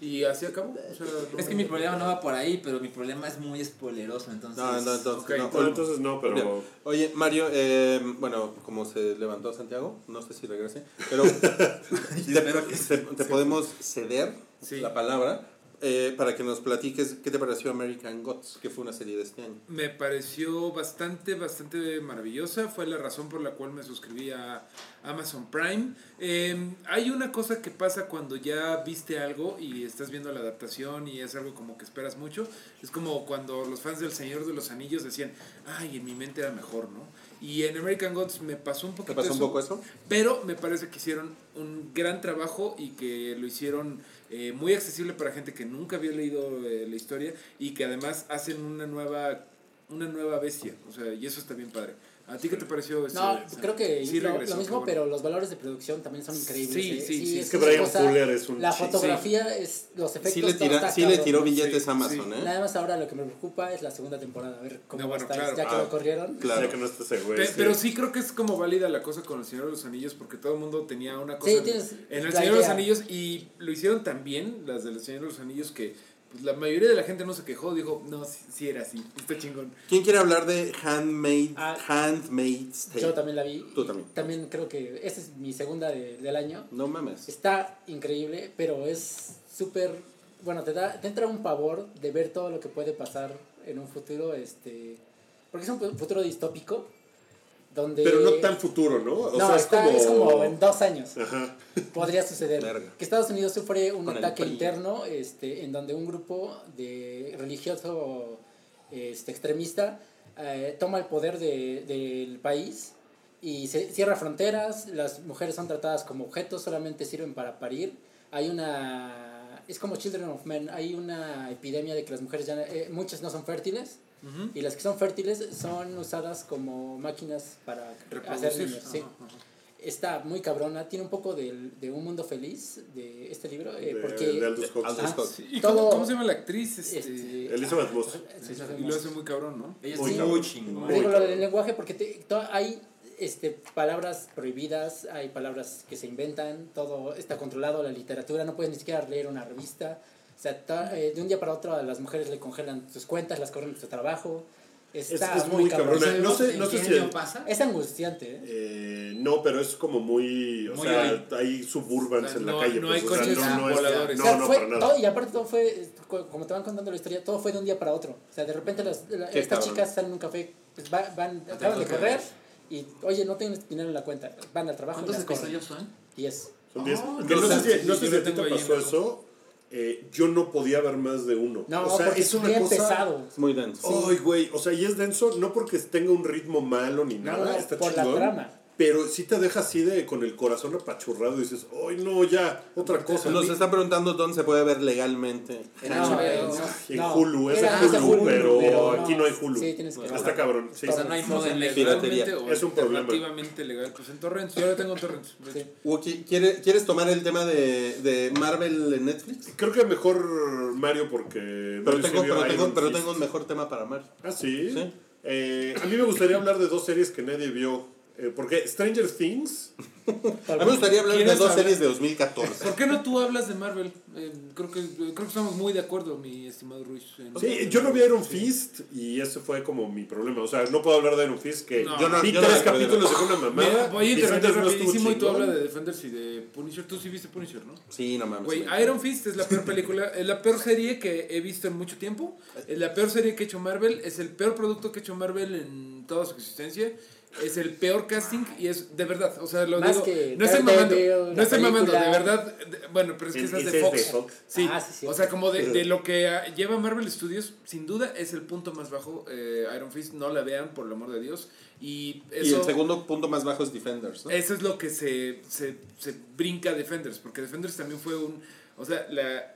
y así acabó. O sea, no- Es que mi problema no va por ahí, pero mi problema es muy spoileroso, entonces... No, no, entonces, no. Bueno, entonces no, pero. Bien. Oye, Mario, eh, bueno, como se levantó Santiago, no sé si regrese, pero te, te- te podemos ceder Sí. la palabra eh, para que nos platiques qué te pareció American Gods, que fue una serie de este año. Me pareció bastante, bastante maravillosa. Fue la razón por la cual me suscribí a Amazon Prime. Eh, hay una cosa que pasa cuando ya viste algo y estás viendo la adaptación y es algo como que esperas mucho. Es como cuando los fans del Señor de los Anillos decían, ay, en mi mente era mejor, ¿no? Y en American Gods me pasó un ¿Te poquito pasó un eso. poco eso? Pero me parece que hicieron un gran trabajo y que lo hicieron eh, muy accesible para gente que nunca había leído eh, la historia y que además hacen una nueva una nueva bestia. O sea, y eso está bien padre. ¿A ti qué te pareció? este- No, creo que Sí lo, regresó, lo mismo, bueno. pero los valores de producción también son increíbles. Sí, ¿eh? sí, sí. Es que Brian cosa- Fuller es un La fotografía es. Los efectos. Sí le, tira, está sí le tiró billetes Sí, Amazon, ¿eh? Nada más ahora lo que me preocupa es la segunda temporada. A ver cómo No, a bueno, claro. Ya que Ah, lo corrieron. Claro. Ya que no. Pe- sí. Pero sí creo que es como válida la cosa con el Señor de los Anillos porque todo el mundo tenía una cosa Sí, en- tienes en el Señor de los. Anillos y lo hicieron tan bien las del Señor de los Anillos que pues, la mayoría de la gente no se quejó, dijo, no, sí, sí era así, está chingón. ¿Quién quiere hablar de Handmaid, Ah. Handmaid's Tale? Yo también la vi. Tú también. También creo que esta es mi segunda de- del año. No mames. Está increíble, pero es súper. Bueno, te, da, te entra un pavor de ver todo lo que puede pasar en un futuro. este Porque es un fu- futuro distópico. Donde. Pero no tan futuro, ¿no? O no, sea, está- es como en dos años. Ajá. podría suceder. Verga. Que Estados Unidos sufre un Con ataque interno este, en donde un grupo de religioso este, extremista eh, toma el poder de- del país y se cierra fronteras, las mujeres son tratadas como objetos, solamente sirven para parir. Hay una... Es como Children of Men, hay una epidemia de que las mujeres ya... eh, muchas no son fértiles y las que son fértiles son usadas como máquinas para hacer niños. sí. Está muy cabrona, tiene un poco del- de, un mundo feliz de este libro, eh, De- porque... de Aldous Huxley. Aldous Ajá. Huxley. ¿Y Todo- cómo, cómo se llama la actriz? Este, este, Elizabeth Moss. sí, sí, y lo hace muy cabrón, ¿no? Ella es Muy chingón. Digo lo del lenguaje porque te- to- hay este, palabras prohibidas, hay palabras que se inventan, todo está controlado, la literatura, no puedes ni siquiera leer una revista. O sea, ta- eh, de un día para otro a las mujeres le congelan sus cuentas, las corren de su trabajo. Está Es- es muy, muy cabrón. cabrona. No sé- ¿En no sé qué si año el- pasa? Es angustiante, ¿eh? Eh, no, pero es como muy. O Muy sea, hay suburbans O sea, en la calle. no pues, hay o sea, coches no voladores. No, O sea, no, fue para nada. todo- y aparte todo fue, co- como te van contando la historia, todo fue de un día para otro. O sea, de repente las, la- estas cabrón. chicas están en un café, pues, va- van, acaban de correr y, oye, no tienes dinero en la cuenta. Van al trabajo ¿Cuántos episodios son? Diez. Son 10. Oh, no, no, sé si, sí, no sé yo si a lo ti tengo te pasó eso. Eh, yo no podía ver más de uno. No, o sea, porque es es una bien cosa. pesado. Es muy denso. Ay, güey. O sea, y es denso no porque tenga un ritmo malo ni No, nada. no, está por la chingón, trama. Pero sí te deja así de con el corazón apachurrado y dices, ay, no, ya, otra cosa. Nos están preguntando dónde se puede ver legalmente. En No, HBO. eh, En no. Hulu, es Era- Hulu, pero aquí no hay Hulu. Sí, tienes que Está cabrón. Sí. O sea, no hay modo en Piratería. Legalmente o Es un problema. alternativamente legal. Pues en Torrents, yo ahora tengo en Torrents. Sí. hecho. Wookie, ¿quiere- ¿quieres tomar el tema de, de Marvel en Netflix? Creo que mejor Mario porque. Pero tengo, pero, tengo, pero un mejor tema para Mario. Ah, sí. Sí. Eh, a mí me gustaría hablar de dos series que nadie vio Eh, porque Stranger Things. A mí me gustaría hablar de ¿Quieres dos hablar? series de 2014. ¿Por qué no tú hablas de Marvel? Eh, creo, que, creo que estamos muy de acuerdo, mi estimado Ruiz. en- Sí, yo no vi Iron Fist y ese fue como mi problema. O sea, no puedo hablar de Iron Fist que No. Yo no- vi yo no tres de capítulos de una mamada. Mira, voy a interrumpir no rapidísimo y tú hablas de Defenders y de Punisher. Tú sí viste Punisher, ¿no? Sí, no mames. Güey, Iron Fist es la peor película, es la peor serie que he visto en mucho tiempo. Es la peor serie que ha hecho Marvel, es el peor producto que ha hecho Marvel en toda su existencia. Es el peor casting y es de verdad, o sea, lo Más digo, que no estoy mamando, no estoy mamando, de verdad, de- bueno, pero es que Ese esa es de de Fox. Sí, Ah, sí, sí. o sea, como de, de lo que ah, lleva Marvel Studios, sin duda es el punto más bajo. eh, Iron Fist, no la vean, por el amor de Dios. Y Y eso, el segundo punto más bajo es Defenders, ¿no? eso es lo que se, se, se brinca Defenders, porque Defenders también fue un. O sea, la.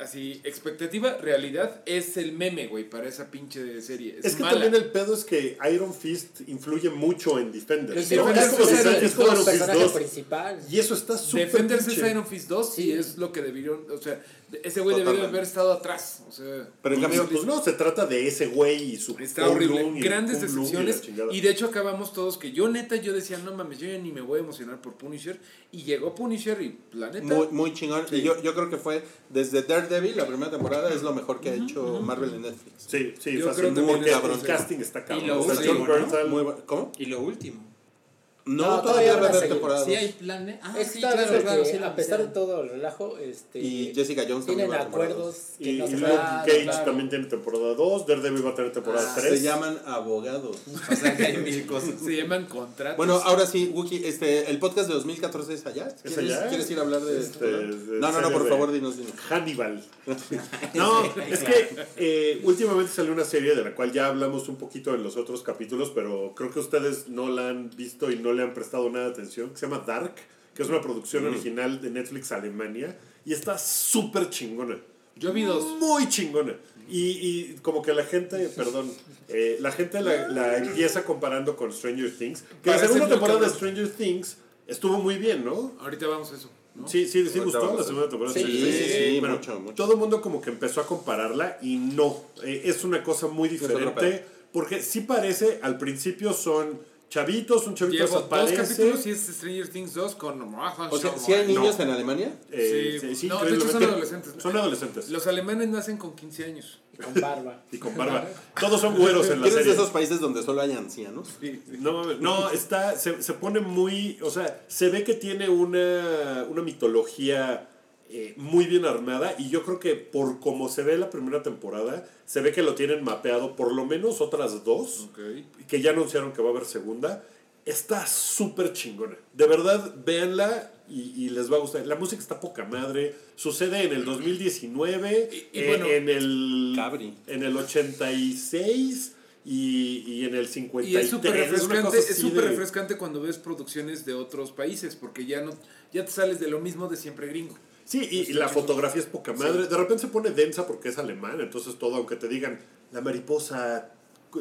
Así, expectativa, realidad, es el meme, güey, para esa pinche serie. Es, Es que mala. también el pedo es que Iron Fist influye mucho en Defenders. ¿no? Defenders Es como, es el- es como el Iron Fist personaje 2. principal. Y eso está súper Defenders pinche. es Iron Fist 2 y Sí. es lo que debieron. O sea, ese güey debió Totalmente. haber estado atrás. O sea, Pero en cambio, pues no, se trata de ese güey y su Está horrible. Y Grandes y decepciones. Y de hecho acabamos todos que yo neta, yo decía, no mames, yo ya ni me voy a emocionar por Punisher. Y llegó Punisher y la neta. muy, muy chingón. Sí. Y yo, yo creo que fue desde Daredevil, la primera temporada, es lo mejor que ha hecho Marvel en Netflix. Sí, sí, Yo fácil. creo muy cabrón. el casting está cabrón. lo o sea, último, John ¿no? ¿Cómo? Y lo último. No, No, todavía todavía va a haber temporada. Sí hay planes. Ah, Es sí, que está claro, viendo claro, que sí la a pesar de todo el relajo, este, Y Jessica Jones también tienen va a temporada acuerdos que Y, no y Luke. Cage claro. también tiene temporada 2, Daredevil va a tener temporada Ah, 3. Se llaman abogados. O sea que hay mil cosas. Se llaman contratos. Bueno, ahora sí, Wookie, este, el podcast de 2014 es allá. ¿Quieres, allá? ¿quieres ir a hablar de Este, de No, no, no, por de- favor, dinos, dinos. Hannibal. No, es que eh, últimamente salió una serie de la cual ya hablamos un poquito en los otros capítulos, pero creo que ustedes no la han visto y no le han prestado nada de atención, que se llama Dark, que es una producción original de Netflix Alemania y está súper chingona. Yo vi dos. Muy chingona. Y, y como que la gente, perdón, eh, la gente la, la empieza comparando con Stranger Things. Que la Parece segunda muy temporada de. Stranger Things estuvo muy bien, ¿no? Ahorita vamos a eso. ¿no? Sí, sí, sí gustó la segunda temporada. Sí, sí, sí, mucho, mucho. Todo el mundo como que empezó a compararla y no, eh, es una cosa muy diferente. Porque sí parece, al principio son chavitos, un chavito Llevo dos desaparece. capítulos y es Stranger Things 2 con... O sea, ¿sí hay niños en Alemania? eh, Sí. sí, No, de hecho son adolescentes. Son adolescentes. Los alemanes nacen con 15 años. con barba. Y con barba. Todos son güeros en la ¿Quieres de serie. esos países donde solo hay ancianos? No, mames, no, está, se, se pone muy, o sea, se ve que tiene una, una mitología eh, muy bien armada y yo creo que por como se ve la primera temporada, se ve que lo tienen mapeado por lo menos otras dos, que ya anunciaron que va a haber segunda. Está súper chingona. De verdad, véanla y, y les va a gustar. La música está poca madre. Sucede en el 2019, Y- y eh, bueno, en el Cabri. en el 86 y, y en el 53. Y es súper refrescante, es súper de- refrescante cuando ves producciones de otros países, porque ya no ya te sales de lo mismo de siempre gringo. Sí, y, y la fotografía es poca madre. De repente se pone densa porque es alemán, entonces todo, aunque te digan, la mariposa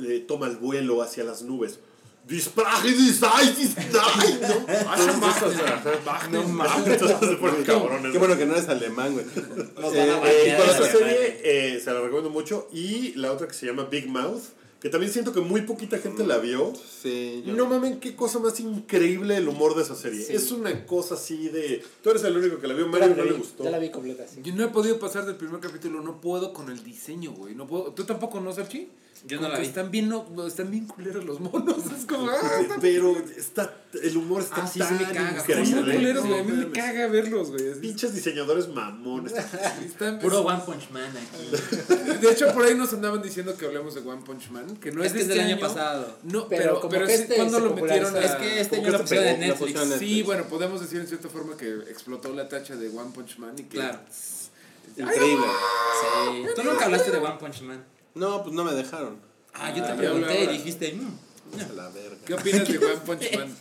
eh, toma el vuelo hacia las nubes. Die Sprache des Eis ist nein, ¿no? Ajá. No. Qué bueno que no eres alemán, güey. Eh, eh. Y con serie eh, se la recomiendo mucho. Y la otra que se llama Big Mouth, que también siento que muy poquita gente la vio. Sí, yo No mamen, qué cosa más increíble el humor de esa serie. Sí. Es una cosa así de. Tú eres el único que la vio, Mario no le gustó. Ya la vi completa, sí. Yo no he podido pasar del primer capítulo, no puedo con el diseño, güey. No puedo. ¿Tú tampoco no, Sarchi? Yo Como no la vi. Están bien, no, están bien culeros los monos. Es como. ah, Pero está, el humor está Ah, sí, sí tan me caga. culeros, güey. A mí me caga verlos, güey. Es- Pinches diseñadores mamones. están- Puro One Punch Man aquí. De hecho, por ahí nos andaban diciendo que hablemos de One Punch Man, que no es, es que de es del este año pasado. No, Pero pero, como pero, que sí, este ¿cuándo se lo metieron a... Es que este ¿Cómo año lo se pusieron en Netflix. Sí, bueno, podemos decir en cierta forma que explotó la tacha de One Punch Man y que... Claro. Increíble. Sí. Tú nunca hablaste de One Punch Man. No, pues no me dejaron. Ah, yo te Ah, pregunté ya y dijiste, mm. A la verga. ¿Qué opinas de One Punch Man?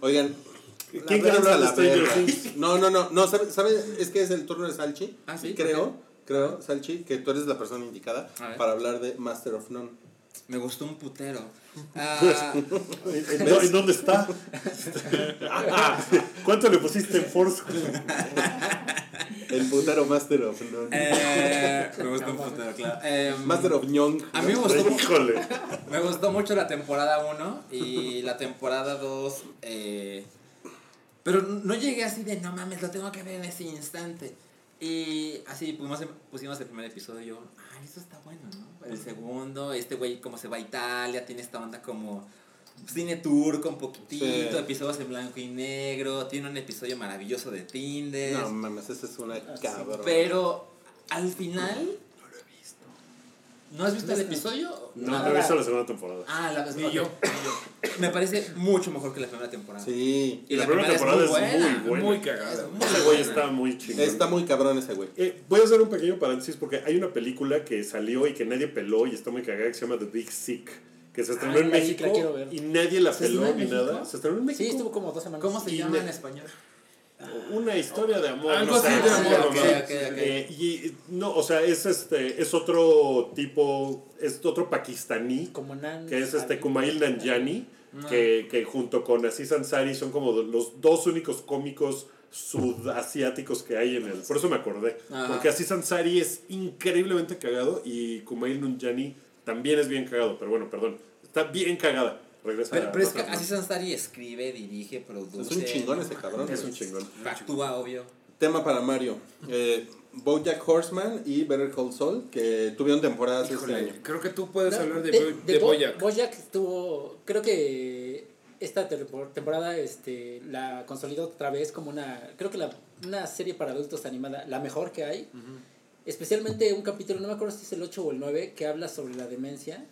Oigan. ¿Quién la quiere verga, hablar de la verga. No, no, no, no, ¿sabe, sabe? Es que es el turno de Salchi. Ah, sí, Y ¿por creo, creo, Salchi, que tú eres la persona indicada para hablar de Master of None. Me gustó un putero. Ah, ¿En, en dó- en dónde está? ¿Cuánto le pusiste en Force? El putero Master of None. Eh, me gustó un putero, claro. Em, Master of Young. a mí me gustó, Híjole. me gustó mucho la temporada 1 y la temporada 2. pero no llegué así de no mames, lo tengo que ver en ese instante. Y así pusimos, pusimos el primer episodio y yo, ay, eso está bueno, ¿no? El segundo, este güey como se va a Italia, tiene esta onda como cine tour con poquitito, Sí. episodios en blanco y negro, tiene un episodio maravilloso de Tinder. No mames, esa es una cabrón. Pero al final. ¿No has visto el episodio? No, no he visto la segunda temporada. Ah, la Ni yo. Me parece mucho mejor que la primera temporada. Sí. Y La primera temporada es muy buena. Muy cagada. Es muy Ese güey está muy chingón. Está muy cabrón ese güey. Eh, voy a hacer un pequeño paréntesis porque hay una película que salió y que nadie peló y está muy cagada que se llama The Big Sick. Que se estrenó Ay, en México y nadie la ¿Se peló estrenó en ni México? nada. Se estrenó en México. Sí, estuvo como dos semanas. ¿Cómo se Y llama en español? Una historia de amor. Algo no así de no amor, no. Eh, y no, o sea, es este, es otro tipo, es otro pakistaní Como Nan. que es este Kumail Nanjiani, Ah. que, que junto con Aziz Ansari son como los dos únicos cómicos sudasiáticos que hay en el. Por eso me acordé. Ajá. Porque Aziz Ansari es increíblemente cagado y Kumail Nanjiani también es bien cagado, pero bueno, perdón. Está bien cagada. Regresa Pero, a pero es que Batman. Aziz Ansari escribe, dirige, produce. Es un chingón ese cabrón. Es un chingón. Actúa, obvio. Tema para Mario. Eh, Bojack Horseman y Better Call Saul, que tuvieron temporadas Híjole, este año. creo que tú puedes No, hablar de, Bo- de Bo- Boyack. Bojack estuvo. Creo que esta tempo- temporada este, la consolidó otra vez como una. Creo que la, una serie para adultos animada, la mejor que hay. Especialmente un capítulo, no me acuerdo si es el 8 o el 9, que habla sobre la demencia.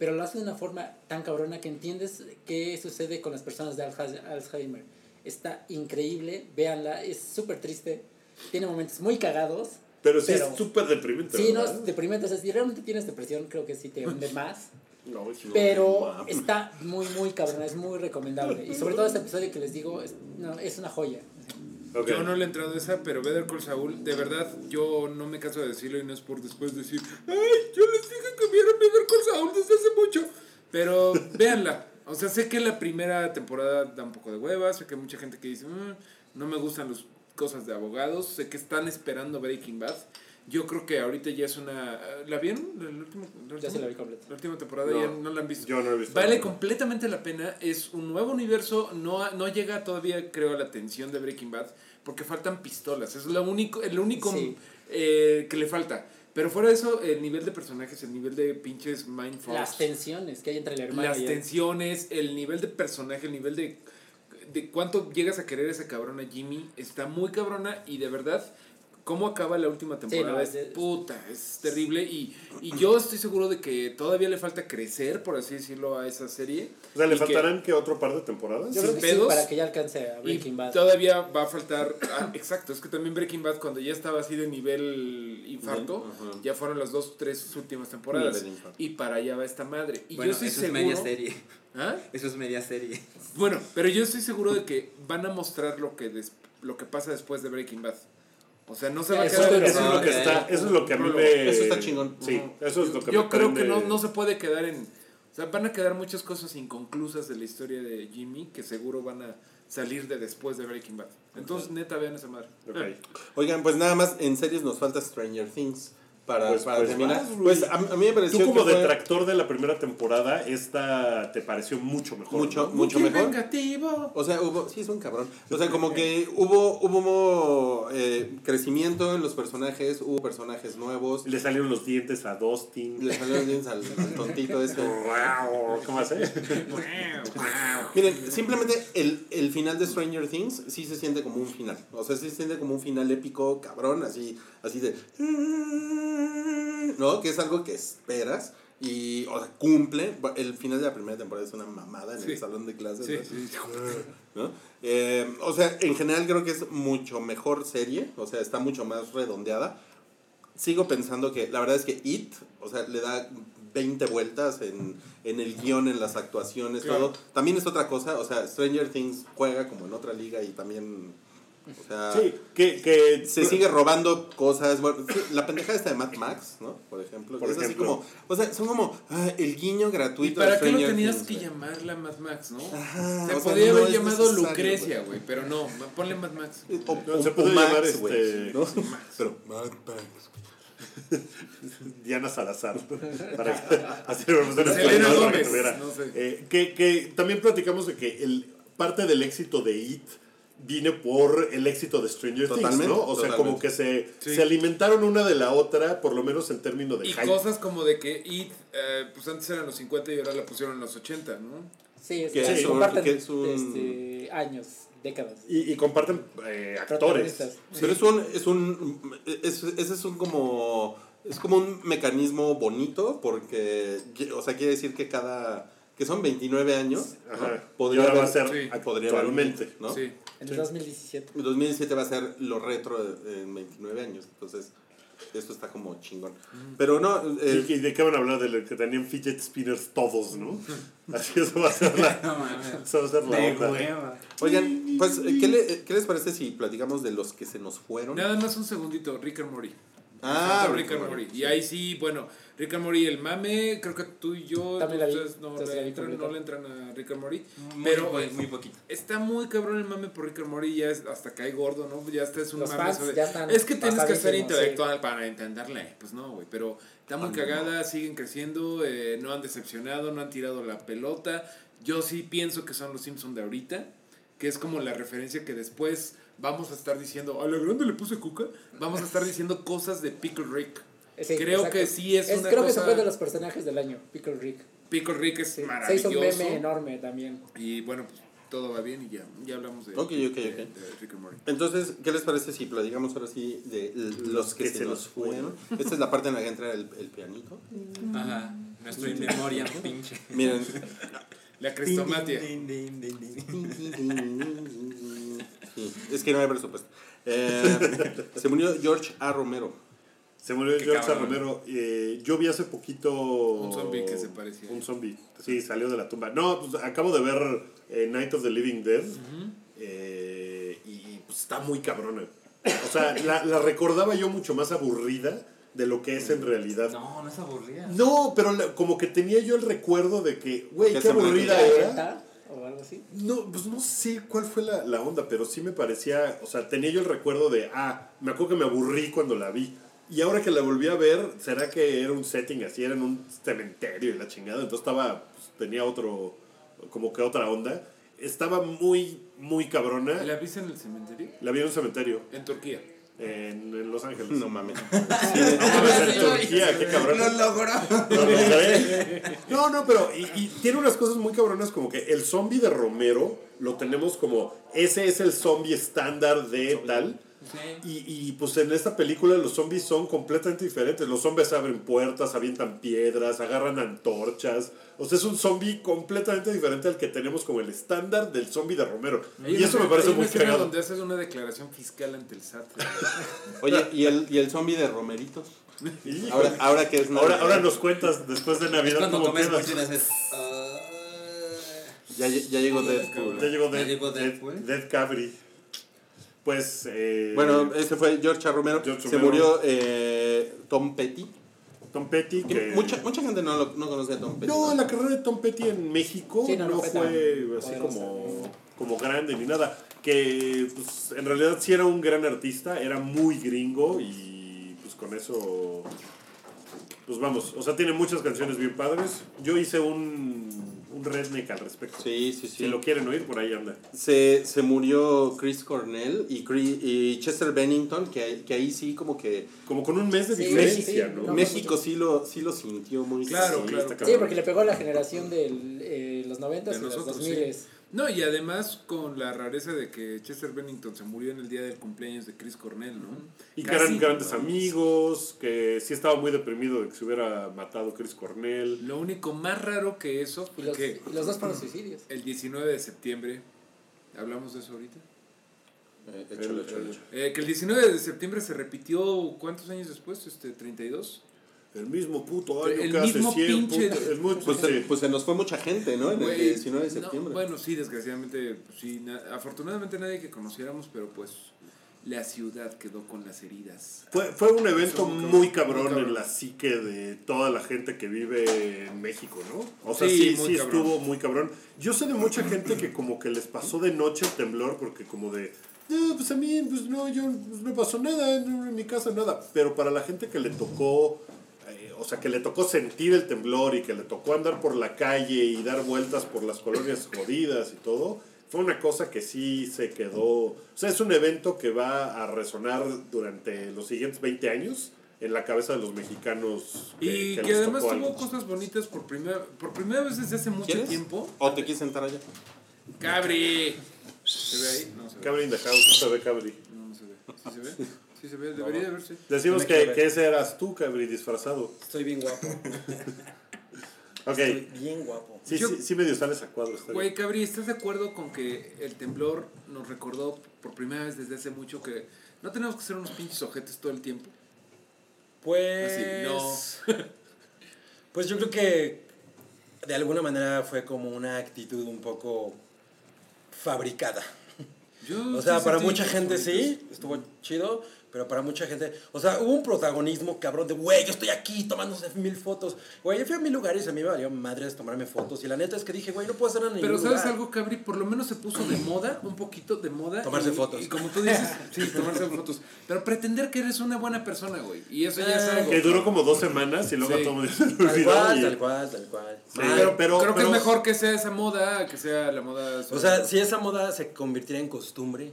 Pero lo hace de una forma tan cabrona que entiendes qué sucede con las personas de Alzhe- Alzheimer. Está increíble, véanla, es súper triste. Tiene momentos muy cagados. Pero sí Pero- es súper deprimente. Sí, no, ¿verdad? es deprimente. O sea, si realmente tienes depresión, creo que sí te hunde más. No, no, Pero está muy, muy cabrón, es muy recomendable. Y sobre todo este episodio que les digo, es, no, es una joya. Yo no le he entrado a esa, pero Better Call Saul, de verdad, yo no me canso de decirlo y no es por después decir, ay, yo les dije que vieran Better Call Saul desde hace mucho. Pero véanla. O sea, sé que la primera temporada da un poco de hueva, sé que hay mucha gente que dice, "Mm, no me gustan las cosas de abogados, sé que están esperando Breaking Bad. Yo creo que ahorita ya es una... ¿La vieron? ¿La, la última, la Ya se última- la vi completa. la última temporada No. ya no la han visto. Yo no he visto. Vale nada. completamente la pena, es un nuevo universo, no, no llega todavía creo a la tensión de Breaking Bad, porque faltan pistolas, es lo único, el único Sí. eh, que le falta. Pero fuera de eso, el nivel de personajes, el nivel de pinches mindfucks, Las tensiones que hay entre el hermano las y tensiones, el nivel de personaje, el nivel de, de cuánto llegas a querer a esa cabrona Jimmy, está muy cabrona y de verdad, cómo acaba la última temporada no, es es- puta, es terrible y, y yo estoy seguro de que todavía le falta crecer, por así decirlo, a esa serie. O sea, ¿le que- faltarán que otro par de temporadas? Yo creo que sí, para que ya alcance a y Breaking Bad. todavía va a faltar. ah, exacto, es que también Breaking Bad, cuando ya estaba así de nivel infarto, ya fueron las dos, tres últimas temporadas. Y para allá va esta madre. Y bueno, yo estoy eso seguro. es media serie. ¿Ah? Eso es media serie. Bueno, pero yo estoy seguro de que van a mostrar lo que, des- lo que pasa después de Breaking Bad. O sea, no se va a Eso, quedar. eso es lo que está, eso es lo que a mí me... Eso está chingón. Sí, eso es lo que Yo me creo que no, no se puede quedar en. O sea, van a quedar muchas cosas inconclusas de la historia de Jimmy que seguro van a salir de después de Breaking Bad. Entonces, neta, vean esa madre. Ok. Oigan, pues nada más, en series nos falta Stranger Things para, Pues- para pues terminar. vas, pues a, a mí me pareció Tú como que fue detractor de la primera temporada, esta te pareció mucho mejor. mucho, ¿no? mucho ¡Qué mejor. vengativo! O sea, hubo, sí, es un cabrón. O sea, como que hubo, hubo eh, crecimiento en los personajes, hubo personajes nuevos. Le salieron los dientes a Dustin. Le salieron bien al, al tontito ese. Wow, ¿Cómo hace? Miren, simplemente el, el final de Stranger Things sí se siente como un final. O sea, sí se siente como un final épico, cabrón, así, así de. ¿No? Que es algo que esperas y, o sea, cumple. El final de la primera temporada es una mamada en Sí. el salón de clases. Sí, ¿no? sí. ¿no? Eh, o sea, en general creo que es mucho mejor serie, o sea, está mucho más redondeada. Sigo pensando que la verdad es que It, o sea, le da 20 vueltas en, en el guion, en las actuaciones, Claro. todo. También es otra cosa, o sea, Stranger Things juega como en otra liga y también O sea, Sí, que, que se sigue robando cosas. Bueno, la pendejada está de Mad Max, ¿no? Por ejemplo. Por es así como. O sea, son como ah, el guiño ¿Y gratuito para de qué lo tenías que llamarla Mad Max, no? Ajá, Se o sea, no haber llamado Lucrecia, güey, pero no, ponle Mad Max. O, No, se o- puede o Max, llamar, güey, este, ¿no? Pero Mad Max. Diana Salazar. Para hacer una española para que no sé. Eh, que, que también platicamos de que el, parte del éxito de It viene por el éxito de Stranger Things, Totalmente, ¿no? O sea, como que se, Sí. se alimentaron una de la otra, por lo menos en términos de Y hype. cosas como de que It, eh, pues antes eran los 50 y ahora la pusieron en los 80, ¿no? Sí, es Que un- comparten que es un- este, años, décadas. Y, y comparten eh, actores. Pero es un, es un, es, ese es un como, es como un mecanismo bonito porque, o sea, quiere decir que cada, que son 29 años, ¿no? Ajá. podría y ahora va haber- a ser sí, podría haber- actualmente. ¿no? Sí. En el 2017. 2017 va a ser lo retro de- en 29 años, entonces eso está como chingón. Pero no, eh, ¿Y, y de qué van a hablar? De lo que tenían fidget spinners todos, ¿no? Así eso va a ser la, No eso va a ser la De onda. hueva. oigan, pues, ¿qué, le- ¿qué les parece si platicamos de los que se nos fueron? Nada más un segundito, Rick and Morty. Ah, Rick and Morty. Y ahí sí, bueno, Rick and Morty, el mame, creo que tú y yo, También la vi, ustedes no, entonces le vi entran, completa. no le entran a Rick and Morty. Muy, Pero muy, muy poquito. está muy cabrón el mame por Rick and Morty, ya es, hasta cae gordo, ¿no? Ya hasta es un Los mame fans sobre- ya están Es que tienes que ser pasadísimos, intelectual para entenderle. Pues no, güey, pero está muy cagada, siguen creciendo, eh, no han decepcionado, no han tirado la pelota. Yo sí pienso que son los Simpsons de ahorita, que es como la referencia que después vamos a estar diciendo, a la grande le puse cuca, vamos a estar diciendo cosas de Pickle Rick. Sí, Creo exacto. que sí es una Creo que cosa- ese fue de los personajes del año, Pickle Rick. Pickle Rick es Sí, Se hizo maravilloso. un meme enorme también. Y bueno, pues todo va bien y ya, ya hablamos de, Ok, ok, de- ok. de Rick and Morty. Entonces, ¿qué les parece si platicamos ahora sí de los que, se, nos fueron? Esta es la parte en la que entra el, el pianito. Ajá. Nuestro in memoria, pinche. Miren. La crestomatia. Sí, es que no hay presupuesto. Eh, se murió George A. Romero. Se murió Qué George cabrón. Romero. Eh, yo vi hace poquito. Un zombie que se parecía. Un zombie. Sí, salió de la tumba. No, pues acabo de ver eh, Night of the Living Dead. eh, y pues está muy cabrona. O sea, la, la recordaba yo mucho más aburrida de lo que es en realidad. No, no es aburrida. No, pero la- como que tenía yo el recuerdo de que, güey, qué aburrida era. No, pues no sé cuál fue la, la onda, pero sí me parecía, o sea, tenía yo el recuerdo de, ah, me acuerdo que me aburrí cuando la vi. Y ahora que la volví a ver, ¿será que era un setting así? Era en un cementerio y la chingada. Entonces estaba, pues, tenía otro, como que otra onda. Estaba muy, muy cabrona. ¿La viste en el cementerio? La vi en un cementerio, En Turquía. En, en Los Ángeles. No mames. No mames, en Turquía, qué cabrón. Lo logró. Lo logré. No, no, pero y, y tiene unas cosas muy cabronas como que el zombie de Romero lo tenemos como ese es el zombie estándar de tal. Y, y pues en esta película los zombies son completamente diferentes. Los zombies abren puertas, avientan piedras, agarran antorchas. O sea, es un zombie completamente diferente al que tenemos como el estándar del zombie de Romero. Hay y una- eso me parece hay muy cagado. donde haces una declaración fiscal ante el SAT. Oye, ¿y el, y el zombie de Romeritos? Ahora, ahora que es ahora, Navidad, ahora nos cuentas después de Navidad Cuando comes ya, ya llegó Deadpool. Ya llegó Ya Dead, llegó Dead, Cavity. Pues. Eh, Bueno, ese fue George A. Romero. George Se Romero. murió eh, Tom Petty. Tom Petty. Que Mucha, mucha gente no, lo, no conoce a Tom Petty. No, la carrera de Tom Petty en México Sí, no, no, fue así como, como grande ni nada. Que pues, en realidad sí era un gran artista, era muy gringo y pues con eso. Pues vamos, o sea, tiene muchas canciones bien padres. Yo hice un, un redneck al respecto. Sí, sí, sí. Si lo quieren oír, por ahí anda. Se, se murió Chris Cornell y, Chris- y Chester Bennington, que, que ahí sí como que Como con un mes de Sí, diferencia, sí, ¿no? no, México sí lo, sí lo sintió muy Claro, Sí, claro. Sí, porque le pegó a la generación de eh, los 90 De y los nosotros, 2000 sí. No, y además con la rareza de que Chester Bennington se murió en el día del cumpleaños de Chris Cornell, ¿no? Y que eran grandes ¿no? amigos, que sí estaba muy deprimido de que se hubiera matado Chris Cornell. Lo único más raro que eso fue los, que los dos fueron suicidios. el 19 de septiembre, ¿hablamos de eso ahorita? Eh, échalo. Eh, que el 19 de septiembre se repitió, ¿cuántos años después? Este, 32. El mismo puto año El que hace mismo 100 pinche- puto- el Pues, sí. se, pues se nos fue mucha gente, ¿no? En el Güey, 19 de no, septiembre. bueno, sí, desgraciadamente, pues, sí, na- afortunadamente nadie que conociéramos, pero pues la ciudad quedó con las heridas. Fue, fue un evento Muy cabrón, muy en la psique de toda la gente que vive en México, ¿no? O sea, Sí, sí, muy sí cabrón. estuvo muy cabrón. Yo sé de mucha gente que como que les pasó de noche el temblor porque como de, no, pues a mí, pues no, yo pues, no pasó nada, no, en mi casa nada. Pero para la gente que le tocó, o sea, que le tocó sentir el temblor y que le tocó andar por la calle y dar vueltas por las colonias jodidas y todo, fue una cosa que sí se quedó. O sea, es un evento que va a resonar durante los siguientes 20 años en la cabeza de los mexicanos. Y que, les además tocó tuvo algo. cosas bonitas por primera, por primera vez desde hace mucho ¿Quieres? tiempo. ¿O te quieres sentar allá? Cabri. ¿Se ve ahí? No se ve. Cabri in the house, no se ve Cabri. No, no se ve. ¿Sí se ve? Sí se ve, debería de verse. Decimos que, que ese eras tú, Cabri, disfrazado. Estoy bien guapo. Ok. Estoy bien guapo. Sí, Yo- sí, sí medio sales a cuadro. está Güey. Cabri, ¿estás de acuerdo con que el temblor nos recordó por primera vez desde hace mucho que no tenemos que ser unos pinches ojetes todo el tiempo? Pues. Así, Pues yo creo que de alguna manera fue como una actitud un poco fabricada. Yo O sea, para mucha gente bonitas. sí, estuvo chido, pero para mucha gente, o sea, hubo un protagonismo cabrón de, güey, yo estoy aquí tomándose mil fotos. Güey, yo fui a mil lugares y a mí me valió madres tomarme fotos. Y la neta es que dije, güey, no puedo hacer nada Pero ¿sabes lugar. algo, Cabri? Por lo menos se puso de moda, un poquito de moda. Tomarse y- fotos. Y como tú dices, sí, tomarse fotos. Pero pretender que eres una buena persona, güey. Y eso ya es Eh, algo. Que duró como dos semanas y luego Sí. todo se Tal cual, y- tal cual, tal cual. Sí, pero, pero, Creo que pero- es mejor que sea esa moda que sea la moda. O sea, si esa moda se convirtiera en costumbre,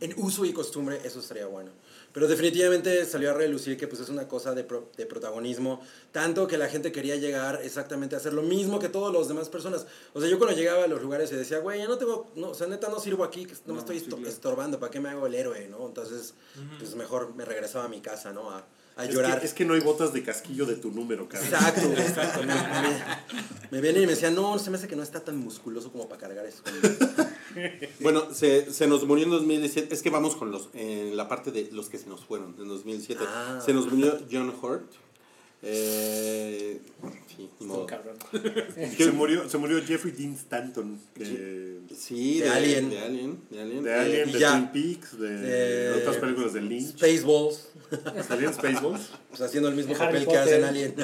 en uso y costumbre, eso estaría bueno. Pero definitivamente salió a relucir que pues es una cosa de, pro- de protagonismo, tanto que la gente quería llegar exactamente a hacer lo mismo que todas las demás personas. O sea, yo cuando llegaba a los lugares y decía, güey, ya no tengo, no, o sea, neta no sirvo aquí, que no, me No, estoy sí, estorbando, ¿para qué me hago el héroe, no? Entonces, pues mejor me regresaba a mi casa, ¿no? A, a es, llorar. que, es que no hay botas de casquillo de tu número, cabrón. Exacto, exacto. Me, me, me vienen y me decían, no, se me hace que no está tan musculoso como para cargar eso. Bueno, se, se nos murió en 2017. Es que vamos con los en la parte de los que se nos fueron en 2007. Ah. Se nos murió John Hurt. Eh, sí, modo. Cabrón. Se murió, se murió Jeffrey Dean Stanton, que, Sí, De de, Alien. De Alien. De Alien. de Eh, Alien, de ya. Twin Peaks, de, De- otras películas de Lynch. Spaceballs, ¿Salía en Spaceballs? pues haciendo el mismo De papel que hace en. Alien.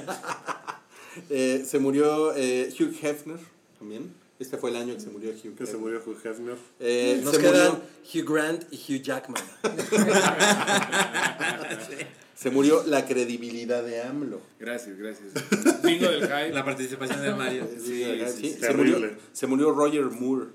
eh, se murió eh, Hugh Hefner también. Este fue el año que se murió Hugh Que se Hefner. murió Hugh Hefner. Eh, Nos se, quedan murió, Hugh Grant y Hugh Jackman. se murió la credibilidad de AMLO. Gracias, gracias. Bingo del hype. La participación de Mario. Sí, sí, se, terrible. murió, se murió Roger Moore.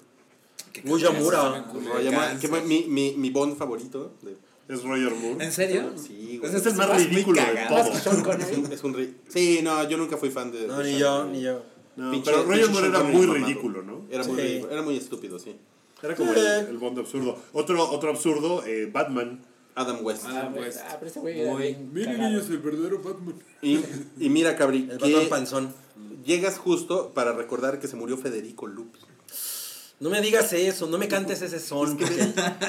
Roger Moore, que fue mi, mi, mi Bond favorito. de- Es Roger Moore. ¿En serio? Sí, güey. Pues Es el más ridículo de todos. Sean Connery. Es un rey. Sí, no, yo nunca fui fan de. No, de ni yo, ni yo. No, Pinche- pero Roger Moore era muy ridículo, ¿no? Era muy, Sí. ridículo, era muy estúpido, sí. Era como Sí. el, el Bond absurdo. Otro, otro absurdo, eh, Batman. Adam West. Ah, pues. Ah, pero ese güey era Muy- bien Miren, cagado. niños, el verdadero Batman. Y, y mira, Cabri, El que Batman panzón. llegas justo para recordar que se murió Federico Lupi. No me digas eso, no me cantes ese son. porque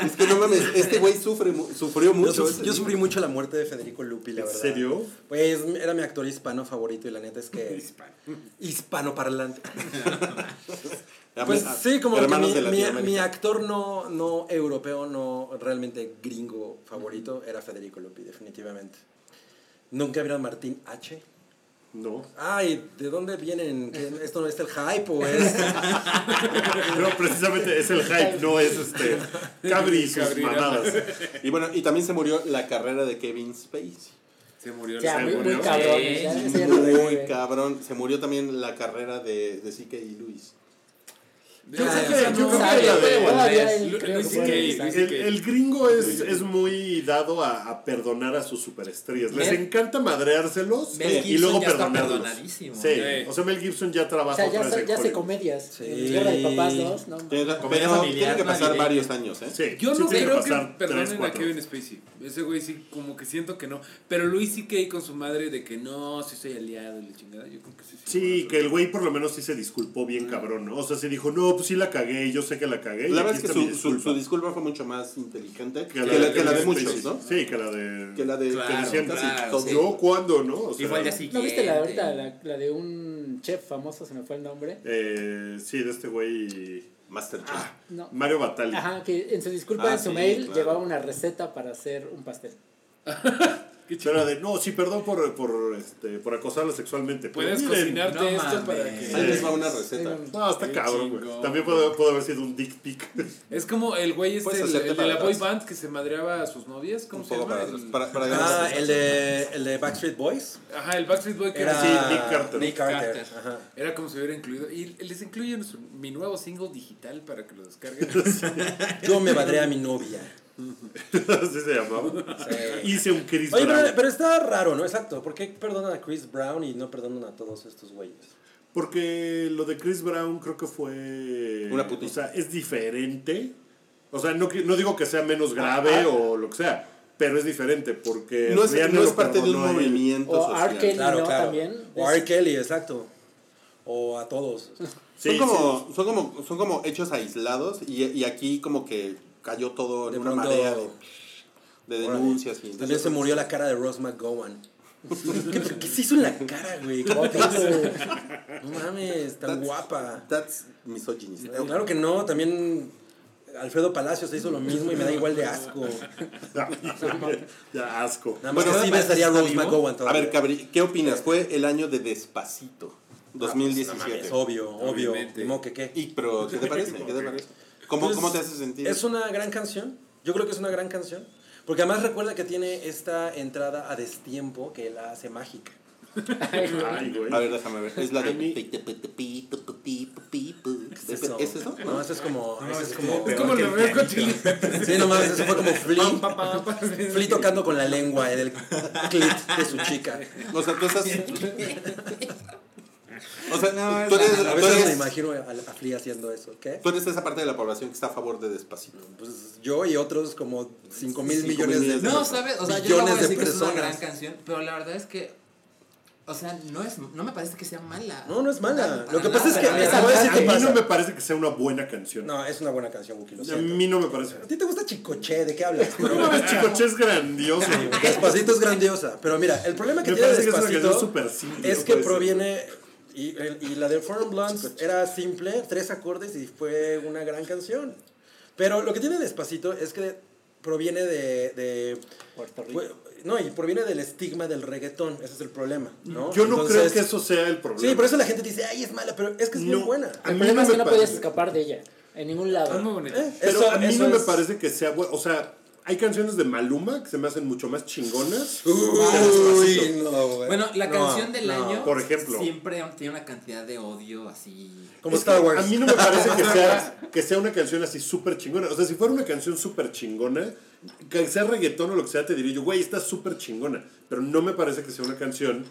Es que no mames, este güey sufre, mu- sufrió yo, mucho. suf- yo sufrí mucho la muerte de Federico Lupi, la ¿En verdad. serio? Pues era mi actor hispano favorito y la neta es que... Hispano parlante. Pues sí, como que mi, de mi, Latinoamérica. mi actor no, no europeo, no realmente gringo favorito era Federico Lupi, definitivamente. ¿Nunca vieron Martín H? No. Ay, ¿de dónde vienen? ¿Qué- ¿Esto no es el hype o es...? No, precisamente es el hype, no es este. Cabri y sus mamadas. Y bueno, y también se murió la carrera de Kevin Spacey. Se murió Ya, el muy, murió. muy cabrón. Sí, ya, Muy. Se murió también la carrera de, de C.K. Lewis. Yo Ah, creo que, esa yo. El, gringo es, es muy dado a, a perdonar a sus superestrellas. Les Mel- encanta madreárselos Mel y luego perdonarlos. perdonadísimo. Sí, o sea, Mel Gibson ya O trabaja sea, ya, otra vez hace- en ya hace comedias. Sí. De Papás 2, ¿no? Tiene- Comedia Pero familiar tiene que pasar navideña. varios años, ¿eh? Sí, Yo no creo que perdonen a. Kevin Spacey. Ese güey sí, como que siento que no. Pero Luis C.K. con su madre de que no, sí soy aliado y la chingada. Yo creo que sí. Sí, que el güey por lo menos sí se disculpó bien cabrón, ¿no? O sea, sí dijo, no, pues sí la cagué, yo sé que la cagué. La verdad es que su, su, disculpa". su disculpa fue mucho más inteligente que, Que la, que la de Kevin muchos. ¿no? Sí, que la de... Que la de Claro, que claro, sí. ¿Yo cuándo, no? O Y sea, fue el día ¿No viste la, ahorita la, la de un chef famoso, se me fue el nombre? eh, sí, de este güey... Masterchef. No. Mario Batali. Ajá, que en su disculpa Ah, en su sí, mail claro. llevaba una receta para hacer un pastel. Era de, no, sí, perdón por, por, este, por acosarla sexualmente. pero Puedes miren". cocinarte no esto para Ahí que. les va una receta. No, está Qué cabrón, güey. También puede, puede haber sido un dick pic. Es como el güey este, el, de la boy band que se madreaba a sus novias. ¿Cómo Un se llama? para, El- para, para Ah, el de, el de Backstreet Boys. Ajá, el Backstreet Boy que Era Sí, Nick Carter. Nick Carter. Carter. Ajá. Era como si hubiera incluido. Y les incluyo su- mi nuevo single digital para que lo descarguen. Yo me madré a mi novia. Así se llamaba. Hice un Chris Oye, Brown. pero, pero está raro, ¿no? Exacto. ¿Por qué perdonan a Chris Brown y no perdonan a todos estos güeyes? Porque lo de Chris Brown creo que fue. Una putita. O sea, es diferente. O sea, no, no digo que sea menos grave Ah, o lo que sea, pero es diferente porque. No es, no parte de un movimiento O social. R. Kelly. Claro, ¿no? claro. También. O R. Kelly, exacto. O a todos. Sí, son, como, son, como, son como hechos aislados y, y aquí como que cayó todo en De una pronto- marea de, denuncias. Y También entonces- se murió la cara de Rose McGowan. ¿Qué, qué se hizo en la cara, güey? ¿Cómo te hizo? No mames, tan That's- guapa. That's misogyny. Claro que no, también Alfredo Palacio se hizo lo mismo y me da igual de asco. ya, asco. Nada más Bueno, que sí ¿está estaría Rose vivo? McGowan A todavía. ver, Cabri, ¿qué opinas? Fue el año de Despacito, Ah, pues, 2017. Es obvio, obvio. Obviamente. Que qué. y, pero, ¿qué te parece? ¿Qué te parece? ¿Cómo, Pues, ¿Cómo te hace sentir? Es una gran canción. Yo creo que es una gran canción. Porque además recuerda que tiene esta entrada a destiempo que la hace mágica. Ay, güey. A ver, déjame ver. Es la de... ¿Es eso? ¿Es eso? No, eso es como. eso es como. es como Red Hot Chili Peppers. Sí, no mames, eso fue como Flea. Flea tocando con la lengua en el clit de su chica. O sea, tú estás... O sea, tú A eres, tú, veces me imagino a, a Flea haciendo eso. ¿Qué? tú eres esa parte de la población que está a favor de Despacito. Pues yo y otros como 5 mil millones millones de No, ¿sabes? O sea, yo no voy a de decir que es una gran canción, pero la verdad es que. O sea, no, es, no me parece que sea mala. No, no es mala. Lo que nada, pasa es que- a decir A qué mí pasa. no me parece que sea una buena canción. No, es una buena canción, Wookie, a mí no me parece. ¿A ti te gusta Chicoche? ¿De qué hablas? No mames, Chicoche es grandioso. Despacito es grandiosa. Pero mira, el problema que Me tiene parece que es una Despacito canción súper simple. es no que proviene... Y, y la de Foreign Blondes era simple, tres acordes y fue una gran canción. Pero lo que tiene Despacito es que proviene de... de Puerto Rico. fue- no, y proviene del estigma del reggaetón. Ese es el problema, ¿no? Yo no creo Entonces- que eso sea el problema. Sí, por eso la gente dice, ay, es mala, pero es que es No. muy buena. A El mí problema no es que me no podías escapar de ella. En ningún Es lado. muy bonito. ¿Eh? Pero Eso- a mí no me es- parece que sea bueno. O sea, hay canciones de Maluma que se me hacen mucho más chingonas. que Uy, Despacito. no, güey. Bueno, la No, canción del no. año. Por ejemplo. Siempre tiene una cantidad de odio así. Como Star Wars. A mí no me parece que sea, que sea una canción así súper chingona. O sea, si fuera una canción súper chingona, que sea reggaetón o lo que sea, te diría yo, güey, está súper chingona. Pero no me parece que sea una canción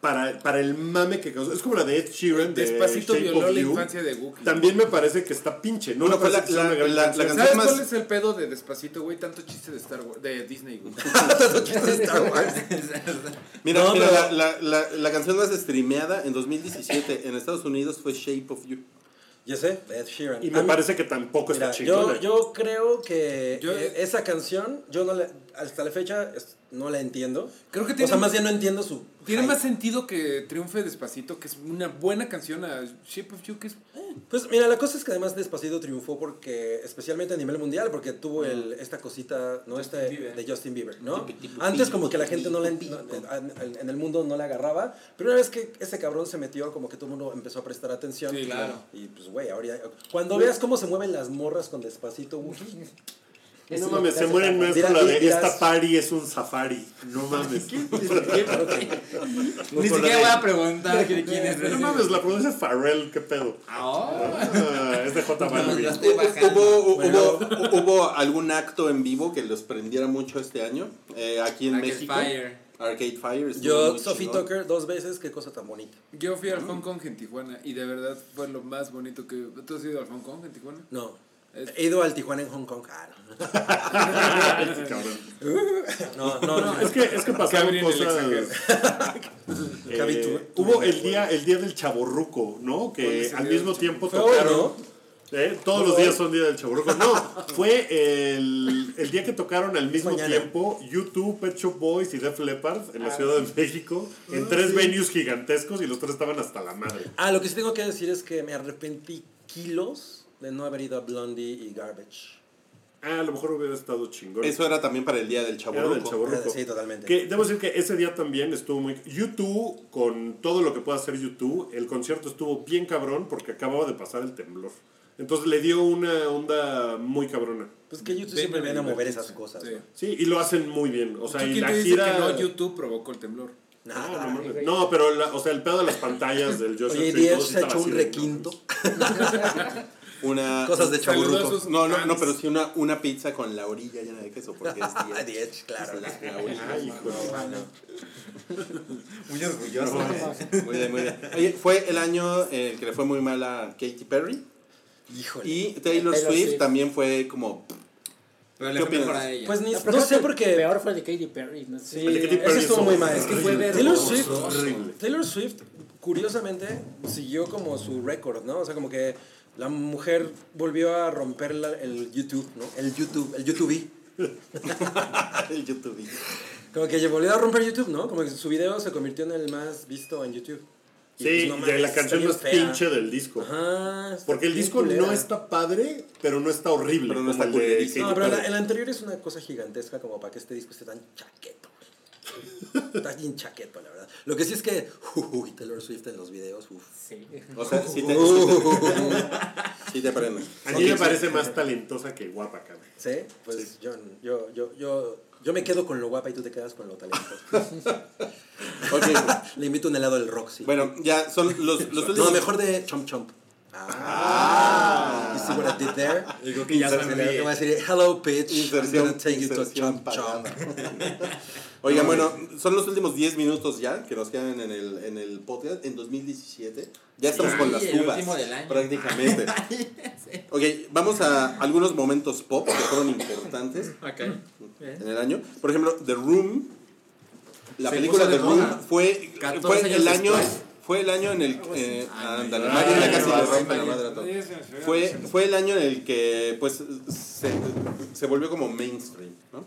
para, para el mame que causó. Es como la de Ed Sheeran de Despacito Shape violó of la You. infancia de Wookiee. También me parece que está pinche. No Bueno, me la- la- la- la canción. ¿Sabes más- cuál es el pedo de Despacito, güey? Tanto chiste de Star Wars, de Disney, güey. Tantos chistes de Star Wars. Mira, No, mira, pero- la, la, la, la canción más streameada en 2017 en Estados Unidos fue Shape of You. Yo sé, Ed Sheeran. Y me mí- parece que tampoco Mira, está chingona. yo, yo creo que Yo- eh, esa canción, yo no la, hasta la fecha no la entiendo. Creo que O tiene, sea, más bien no entiendo su... tiene más sentido que Triunfe Despacito, que es una buena canción a Shape of You, que es... eh, Pues mira, la cosa es que además Despacito triunfó porque, especialmente a nivel mundial, porque tuvo el, esta cosita, ¿no? Este, Bieber. de Justin Bieber, ¿no? Antes como que la gente no la, en- no- en, el mundo no la agarraba, pero una vez que ese cabrón se metió, como que todo el mundo empezó a prestar atención. Sí, claro. Y pues, güey, ahora ya- Cuando veas cómo se mueven las morras con Despacito, Wookie, No Es mames, se mueren con la de esta party es un safari. No mames. que- Ni siquiera voy a preguntar quién es. No mames, la pronuncia Pharrell, qué pedo. Ah, Ah, es de J Balvin. ¿Hubo, Bueno. hubo, hubo algún acto en vivo que los prendiera mucho este año? Eh, aquí en Arcade México. Fire. Arcade Fire. Yo, Sophie chingón. Tucker, dos veces, qué cosa tan bonita. Yo fui al Hong Kong en Tijuana y de verdad fue lo más bonito que... ¿Tú has ido al Hong Kong en Tijuana? No. He ido al Tijuana en Hong Kong. Ah, no. no, no, no. Es que, es que pasaron Cabri en el cosas. eh, hubo el día, el día del chaborruco, ¿no? ¿Cuál Que al mismo tiempo tocaron. ¿no? ¿eh? Todos los días son día del chaborruco. No, fue el, el día que tocaron al mismo Mañana. tiempo YouTube, Pet Shop Boys y Def Leppard en la Ciudad de México en tres venues gigantescos y los tres estaban hasta la madre. Ah, lo que sí tengo que decir es que me arrepentí kilos de no haber ido a Blondie y Garbage. Ah, a lo mejor hubiera estado chingón. Eso era también para el día del chaburruco. Sí, totalmente. Que debo decir que ese día también estuvo muy... YouTube, con todo lo que puede hacer YouTube, el concierto estuvo bien cabrón porque acababa de pasar el temblor. Entonces le dio una onda muy cabrona. Pues que YouTube Ven siempre viene a mover esas cosas. Sí. ¿no? Sí, y lo hacen muy bien. O sea, y ¿Quién la te dice gira... que no YouTube provocó el temblor? No, Nah. no, pero la- o sea, el pedo de las pantallas del Joshua Oye, Tree, todo Diez sí se ha estaba hecho un requinto. Una, Cosas de chaburruco. No, no, no, pero sí una, una pizza con la orilla llena de queso, porque es Ah, día. Diez, claro. La orilla. Ay, hijo Muy orgulloso. Muy bien, muy bien. Oye, fue el año eh, que le fue muy mal a Katy Perry. Híjole. Y Taylor, Taylor Swift Swift. también fue como. Pero ¿Qué opinas? a ella. Pues ni, No, no, sé que por el qué. Peor fue el de Katy Perry. No sé. Sí, El de Katy Perry estuvo es muy mal. Es que fue Taylor Taylor Swift, Swift, horrible. Taylor Swift, curiosamente, siguió como su récord, ¿no? O sea, como que la mujer volvió a romper la- el YouTube, ¿no? El YouTube, el YouTube. el YouTube. Como que volvió a romper YouTube, ¿no? Como que su video se convirtió en el más visto en YouTube. Y Sí, pues, no y mames, la canción más fea. pinche del disco. Ajá. Porque el disco culera. no está padre, pero no está horrible. Pero no está el de No, pero la- el anterior es una cosa gigantesca como para que este disco esté tan chaqueto. Güey. Está bien chaqueto, la verdad. Lo que sí es que, uy, Taylor Swift en los videos, uff. Sí. O sea, sí te, sí te prende. A mí me parece más talentosa que guapa, cabrón. ¿Sí? Pues Yo, yo, yo, yo, yo me quedo con lo guapa y tú te quedas con lo talentoso. Ok, Le invito un helado del Roxy. bueno, ya son los, los no, últimos. mejor de Chomp Chomp. Ah. See what I did there? Digo que ya le voy a decir, hello pitch, I'm gonna take you to Chomp Chomp. Oigan, bueno, son los últimos 10 minutos ya que nos quedan en el, en el podcast en 2017. Ya estamos Sí, con las el uvas. último del año. Prácticamente. Ok, vamos a algunos momentos pop que fueron importantes en el año. Por ejemplo, The Room. La Se película The Room fue, 14 fue el año. después. Fue el año en el que. Ay, ándale, ay, Mario ya ay, casi ay, le ay, rompe la ay, madre a todo. Fue, fue el año en el que pues se, se volvió como mainstream, ¿no?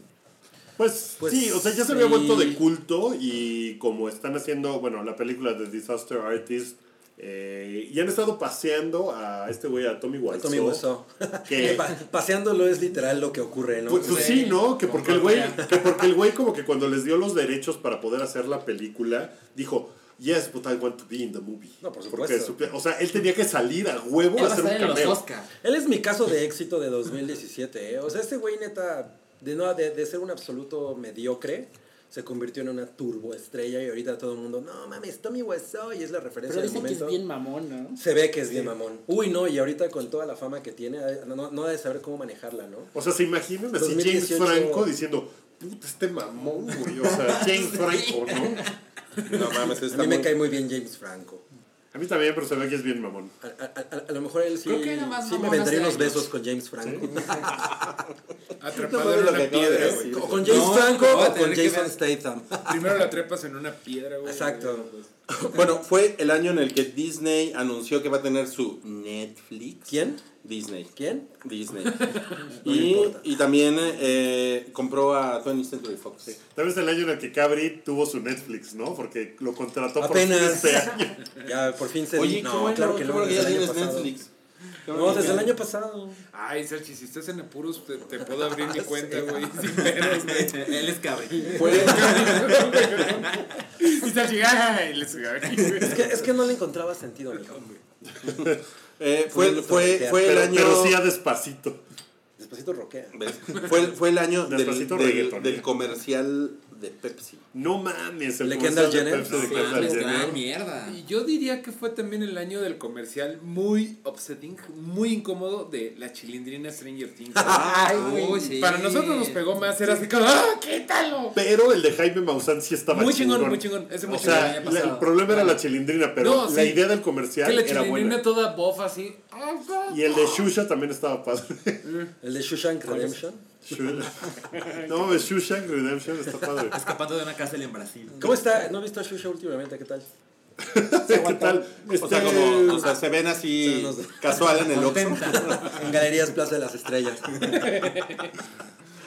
Pues, Pues, sí, o sea, ya se había sí. vuelto de culto y como están haciendo, bueno, la película de Disaster Artist, eh, y han estado paseando a este güey, a Tommy Wiseau. Tommy Wiseau. Que, Pa- paseándolo es literal lo que ocurre, ¿no? pues, pues sí, ¿no? Que porque el güey, que porque el güey como que cuando les dio los derechos para poder hacer la película, dijo, yes, but I want to be in the movie. No, por supuesto. o sea, él tenía que salir a huevo Él a va a hacer un estar en los cameo. Oscar. Él es mi caso de éxito de 2017, ¿eh? O sea, este güey neta, de, no, de, de ser un absoluto mediocre, se convirtió en una turboestrella y ahorita todo el mundo, no mames, Tommy Wiseau, y es la referencia Pero del dicen que momento. es bien mamón, ¿no? Se ve que es bien mamón. Uy, no, y ahorita con toda la fama que tiene, no, no, no ha de saber cómo manejarla, ¿no? O sea, se imaginan así 2018. James Franco diciendo, puta, este mamón, güey. O sea, James Franco, ¿no? No mames, A está mí me muy- cae muy bien James Franco. A mí también, pero se ve que es bien mamón. A, a- a- a lo mejor él sí, Creo que era más sí me vendría unos años. besos con James Franco. No Atrapado mames en una piedra, güey. O con James No, Franco no, a o con Jason ver. Statham. Primero la trepas en una piedra, güey. Exacto. Bueno, fue el año en el que Disney anunció que va a tener su Netflix. ¿Quién? Disney. ¿Quién? Disney. No y, importa. y también eh, compró a 20th Century Fox. Tal vez el año en el que Cabri tuvo su Netflix, ¿no? Porque lo contrató Apenas. por fin este año. Ya por fin se Oye, no, qué bueno, claro que no, ya el año tienes. Netflix. No, desde el año pasado. Ay, Sergi, si estás en apuros, te, te puedo abrir mi cuenta, güey. Sin pedos, güey. Él es cabri. Fue, Y Sergi, ay, les Es que, es que no le encontraba sentido, mijo. Eh, fue, Bueno, fue, pero- fue el Pero, año. pero sí a despacito. Despacito roquea. Fue, fue el año del, Despacito del, reggaeton. del comercial de Pepsi. No mames, el ¿De comercial Kendall Jenner? Pepsi No mames, gran mierda. Y yo diría que fue también el año del comercial muy upsetting, muy incómodo de la chilindrina Stranger Things. Ay, uy, sí. Para nosotros nos pegó más, era así como, ¡ah, quítalo! Pero el de Jaime Maussan sí estaba Muy chingón, muy chingón. Ese muy O chingón. sea, el la- problema era la chilindrina, pero No, la sí. idea del comercial Que la era chilindrina buena. toda bofa así. Y el de Shusha también estaba padre. El de Shushank Redemption. Shusha- no, el Shushank Redemption está padre. Escapando de una cárcel en Brasil. ¿Cómo está? No he visto a Shusha últimamente, ¿qué tal? ¿Qué tal? O sea, Este- como, o sea, se ven así casual en el Oxxo. En Galerías Plaza de las Estrellas.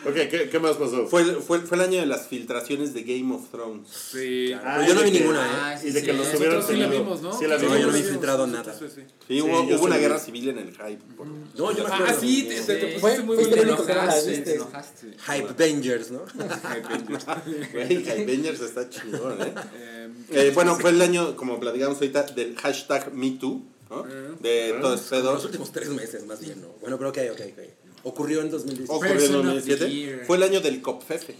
Ok, ¿qué, qué más pasó? Fue, el- fue, fue el año de las filtraciones de Game of Thrones. Sí. Ah, Pero yo no vi que- ninguna, ¿eh? Ah, sí, Y de que sí. los Nosotros hubieran sí la vimos, ¿no? Sí la No, vimos. yo no vi filtrado nada. sí, sí. Sí, hubo, hubo una vi. guerra civil en el hype. por- No, yo Ah, sí, te, te, te pusiste muy que no la enojaste, te enojaste. Hype Bangers, ¿no? Güey, Avengers está chingón, ¿eh? Eh, Eh, bueno, fue el año, como platicamos ahorita, del hashtag MeToo, ¿no? De todo ese Como pedo. los últimos tres meses, más bien, ¿no? Bueno, pero ok, ok, ok. Ocurrió en 2017. Ocurrió en Person of the 2017. year. Fue el año del COPFEFE.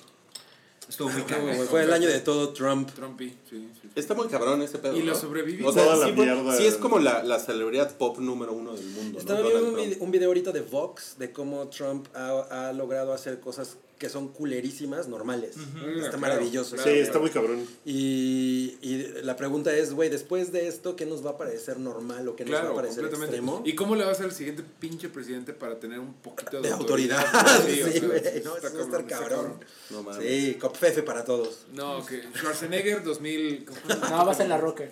Estuvo muy Fue- cagado. Fue el año de todo Trump. Trumpy, sí, sí. Está muy cabrón ese pedo. Y lo ¿no? sobreviví. O sea, Toda sí, mierda. sí es como la, la celebridad pop número uno del mundo. Estaba ¿no? viendo un, video ahorita de Vox de cómo Trump ha, ha logrado hacer cosas que son culerísimas, normales. Está Claro, maravilloso. claro. Sí, está muy cabrón. Y, y la pregunta es, güey, después de esto, ¿qué nos va a parecer normal o qué nos va Claro, a parecer extremo? ¿Y cómo le va a hacer el siguiente pinche presidente para tener un poquito de, De autoridad. Sí, o Sí, güey, no, está a estar cabrón. No mames. Sí, copfefe para todos. No, que Schwarzenegger 2000. ¿cómo? No, vas en la roca.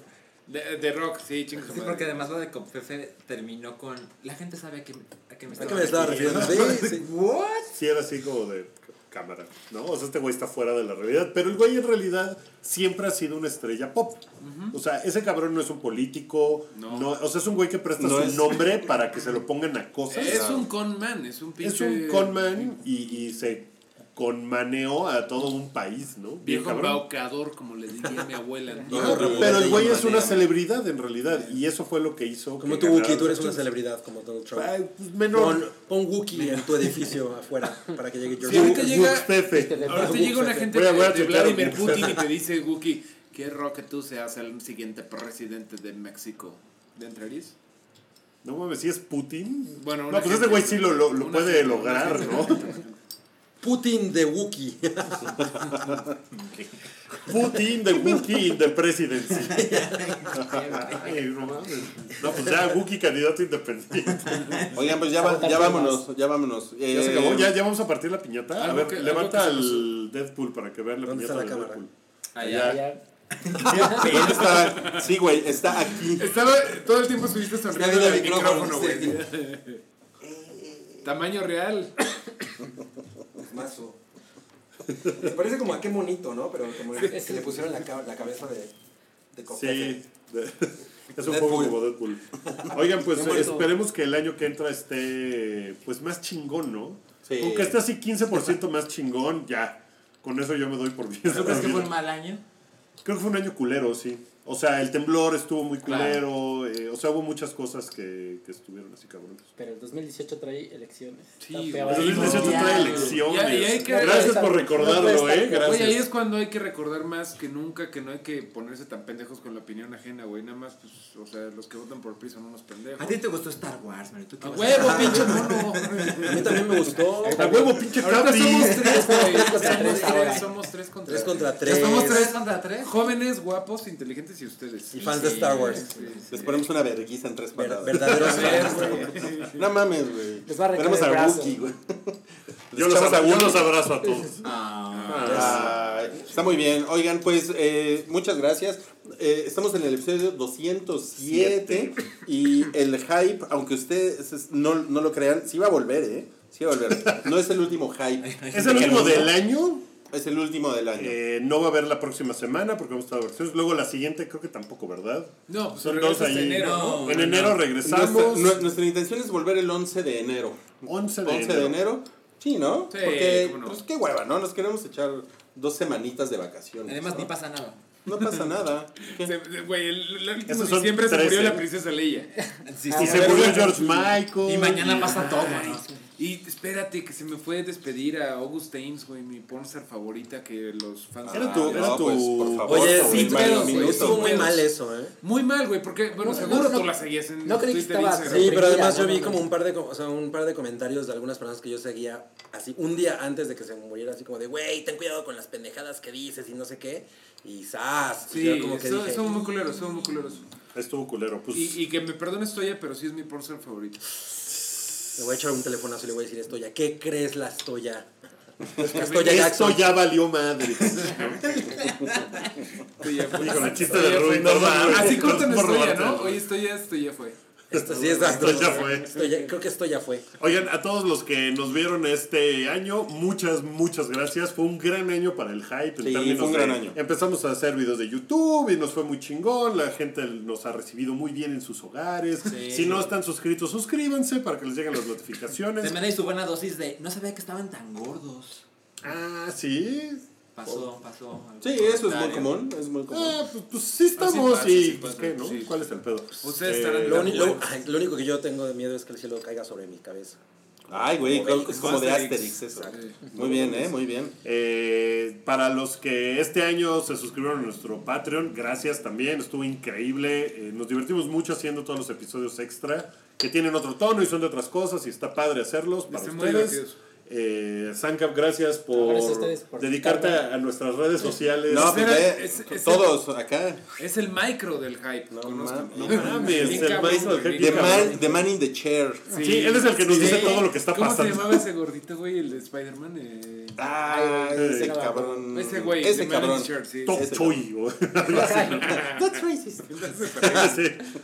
De, de rock, sí, chingas. Sí, porque además lo de Copfefe terminó con. La gente sabe a qué, a qué me ¿A estaba qué me estaba refiriendo? Sí, sí. ¿What? Sí, era así como de cámara, ¿no? O sea, este güey está fuera de la realidad. Pero el güey en realidad siempre ha sido una estrella pop. O sea, ese cabrón no es un político. No. No. o sea, es un güey que presta No su es- nombre para que se lo pongan a cosas. Es un conman, es un pinche. Es un conman y, y se conmaneó a todo un país, ¿no? Bien Viejo embaucador, como le diría mi abuela. ¿no? Rebelde Pero el güey es una maneo. celebridad en realidad. Y eso fue lo que hizo. Como que tú, Wookie, tú eres una celebridad como Donald Trump. Ay, pues menor. Pon, pon Wookie en tu edificio afuera para que llegue George. ahorita Wook- llega, ahorita llega una gente Voy a- de, voy a de. Vladimir Putin y te dice, Wookie, quiero que tú seas el siguiente presidente de México. ¿Le entrarías? No mames, si es Putin. Bueno, no, pues gente- este güey sí lo, lo, lo puede gente- lograr, ¿no? Putin de Wookie. Putin de Wookiee in the presidency. Ay, no mames. No, pues ya Wookiee candidato independiente. Oigan, pues ya, va- ya vámonos, ya vámonos. Ya se Eh, acabó, ya, ya vamos a partir la piñata. A ver, que- levanta al Deadpool para que vean la ¿Dónde piñata está la de cámara? Deadpool. Allá. ¿Dónde está? Sí, güey, está aquí. Estaba, todo el tiempo estuviste sonriendo el micrófono, micrófono, güey. Tamaño real. Mazo. Me parece como a qué monito, ¿no? Pero como que le pusieron la, ca- la cabeza de, de Sí. de- Es un Deadpool. poco como Deadpool. Oigan, pues esperemos que el año que entra esté pues más chingón, ¿no? Sí. Aunque esté así 15% más chingón, ya. Con eso yo me doy por bien. ¿Tú crees que fue un mal año? Creo que fue un año culero, sí. O sea, el temblor estuvo muy Claro. culero. eh, o sea, hubo muchas cosas que, que estuvieron así cabrones. Pero el 2018 trae elecciones. Sí. El 2018 ya, trae elecciones. Ya, y hay que- Gracias por recordarlo, estar- ¿eh? Gracias. Oye, ahí es cuando hay que recordar más que nunca que no hay que ponerse tan pendejos con la opinión ajena, güey. Nada más, pues, o sea, los que votan por PRI son unos pendejos. ¿A ti te gustó Star Wars, Mario? ¿Tú qué ¡A huevo, pinche mono! A mí también me gustó. A huevo, pinche Capri. somos tres, güey. Tres contra Somos tres somos tres contra Tres somos ¿Tres tres contra tres? jóvenes, guapos, inteligentes y ustedes. Y fans de Star Wars. Les ponemos una verguiza en tres Ver- patadas. verdaderos ver, fans. No mames, güey. Les va a el a brazo. Wookie, güey. Yo los, echamos a abra- yo los abrazo a todos. Ah. Ay, está muy bien. Oigan, pues eh, muchas gracias. Eh, estamos en el episodio 207 y el hype, aunque ustedes no, no lo crean, sí va a volver, ¿eh? Sí va a volver. No es el último hype. Es el último del año. Es el último del año. Eh, no va a haber la próxima semana porque vamos a estar de vacaciones. Luego la siguiente creo que tampoco, ¿verdad? No, pues Son dos en ahí. enero, No, ¿no? en enero no. regresamos. Nuestra, nu- nuestra intención es volver el 11 de enero. 11 de 11 enero. de enero. Sí, ¿no? Sí, Porque, no. pues qué hueva, ¿no? Nos queremos echar dos semanitas de vacaciones. Además, ¿no? ni pasa nada. No pasa nada. Güey, diciembre se 13. murió la princesa Leia. Sí, Y se murió George Michael. Y mañana pasa todo, ¿no? Y espérate, que se me fue a despedir a August Ames, güey, mi pornstar favorita que los fans. Era Ah, tu, no, era tu pues, por favor, Oye, sí, Minuto. Estuvo muy pedos. mal eso, ¿eh? Muy mal, güey, porque, bueno, No, seguro no, no, tú la seguías en no creí que Twitter, estaba-. Sí, pero además yo vi como un par de o sea, un par de comentarios de algunas personas que yo seguía así un día antes de que se muriera así como de, "Güey, ten cuidado con las pendejadas que dices y no sé qué." Y zas, y Sí, yo como que son, dije, son muy culeros, son muy culeros. Estuvo culero. Pues, Y, y que me perdones, Toya, pero sí es mi pornstar favorito. Le voy a echar un telefonazo y le voy a decir esto ya. ¿Qué crees la Stoya? La esto ya valió madre. Toya fue. Híjole, chiste de mames. Así cortan Por Toya, robarte. ¿no? Oye, Toya, Toya fue. Esto sí es Esto ya fue. Esto ya- creo que esto ya fue. Oigan, a todos los que nos vieron este año, muchas, muchas gracias. Fue un gran año para el hype. en Sí, términos fue un de- gran año. Empezamos a hacer videos de YouTube y nos fue muy chingón. La gente nos ha recibido muy bien en sus hogares. Sí. Si no están suscritos, suscríbanse para que les lleguen las notificaciones. También hay su buena dosis de. No sabía que estaban tan gordos. Ah, sí. Pasó, pasó. Sí, eso es muy común. Es muy común. Ah, pues, pues sí estamos y sí pues pasa, qué, ¿no? sí. ¿Cuál es el pedo? Ustedes Eh, estarán Lo, único que yo tengo de miedo es que el cielo caiga sobre mi cabeza. Ay, güey, Como es como de Asterix. Asterix eso. Muy bien, ¿eh? Muy bien. Eh, para los que este año se suscribieron a nuestro Patreon, gracias también, estuvo increíble. Eh, nos divertimos mucho haciendo todos los episodios extra que tienen otro tono y son de otras cosas y está padre hacerlos para Están muy ustedes. divertidos. Eh, Sancap, gracias por, Gracias a ustedes por dedicarte a, a nuestras redes sociales. No, pues Era- ve, es- es todos acá. Es el micro del hype. No mames. No mames, el cabrón, maestro del hype, The man, the man in the chair. Sí, él es el que nos dice todo lo que está ¿Cómo pasando. se llamaba ese gordito, güey? El de Spider-Man. Eh... Ay, ese cabrón. Ese güey. Ese cabrón. the Shirt, sí. Top así. That's racist. Sí.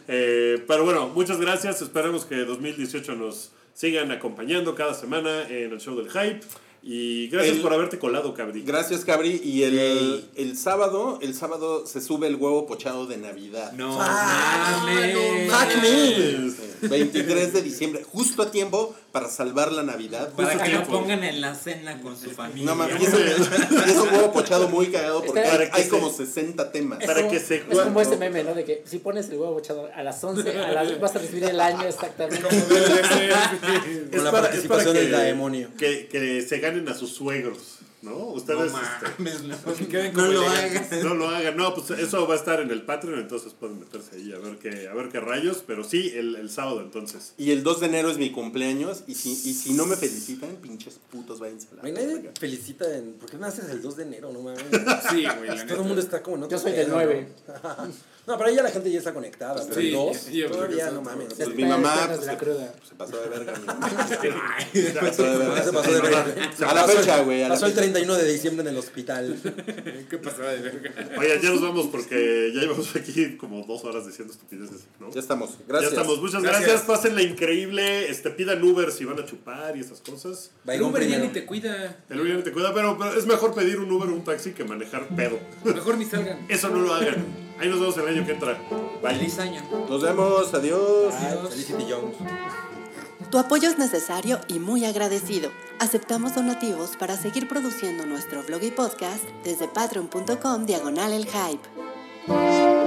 Eh, pero bueno, muchas gracias. Esperemos que 2018 nos sigan acompañando cada semana en el show del hype. Y gracias El- por haberte colado, cabri. Gracias, Cabri. Y el, el sábado, el sábado se sube el huevo pochado de Navidad. No, Ah, me. 23 de diciembre, justo a tiempo para salvar la Navidad. Para Justo que lo pongan en la cena con su familia. No mames, y es, un, y es un huevo pochado muy cagado porque hay, se- como 60 temas. Es Para como- que se Es como este meme, ¿no? De que si pones el huevo echado a las 11, a las, vas a recibir el año exactamente. Con la participación del demonio. Que, que se ganen a sus suegros, ¿no? Ustedes No este, mames, no. Que queden No lo hagas. no lo hagan. No, pues eso va a estar en el Patreon, entonces pueden meterse ahí a ver qué, a ver qué rayos. Pero sí, el, el sábado entonces. Y el 2 de enero es mi cumpleaños. Y si, y si no me felicitan, pinches putos, váyanse a la Güey, Nadie felicita en. ¿Por qué naces el 2 de enero? No mames. Sí, güey, la Todo el mundo está como otro Yo soy del pedo, 9. ¿no? Ahí ya la gente ya está conectada. Pero Sí, el 2 yo- yo creo todavía no mames. Pues mi mamá, pues, de la cruda. Se pasó de verga. mi mamá. Se pasó de verga. Se pasó de verga. A la fecha, güey. Pasó el fecha. 31 de diciembre en el hospital. ¿Qué pasaba de verga? Oigan, ya nos vamos porque ya llevamos aquí como dos horas diciendo estupideces, ¿no? Ya estamos. Gracias. Ya estamos, muchas Gracias. gracias. Pásenla increíble. Este, pidan Uber si van a chupar y esas cosas. El Uber ya ni te cuida. El Uber ya no te cuida, pero, pero es mejor pedir un Uber o un taxi que manejar pedo. Mejor ni salgan. Eso no lo hagan. Ahí nos vemos el año que entra. Bye. Feliz año. Nos vemos. Adiós. Felicity Jones. Tu apoyo es necesario y muy agradecido. Aceptamos donativos para seguir produciendo nuestro blog y podcast desde patreon.com diagonal el hype.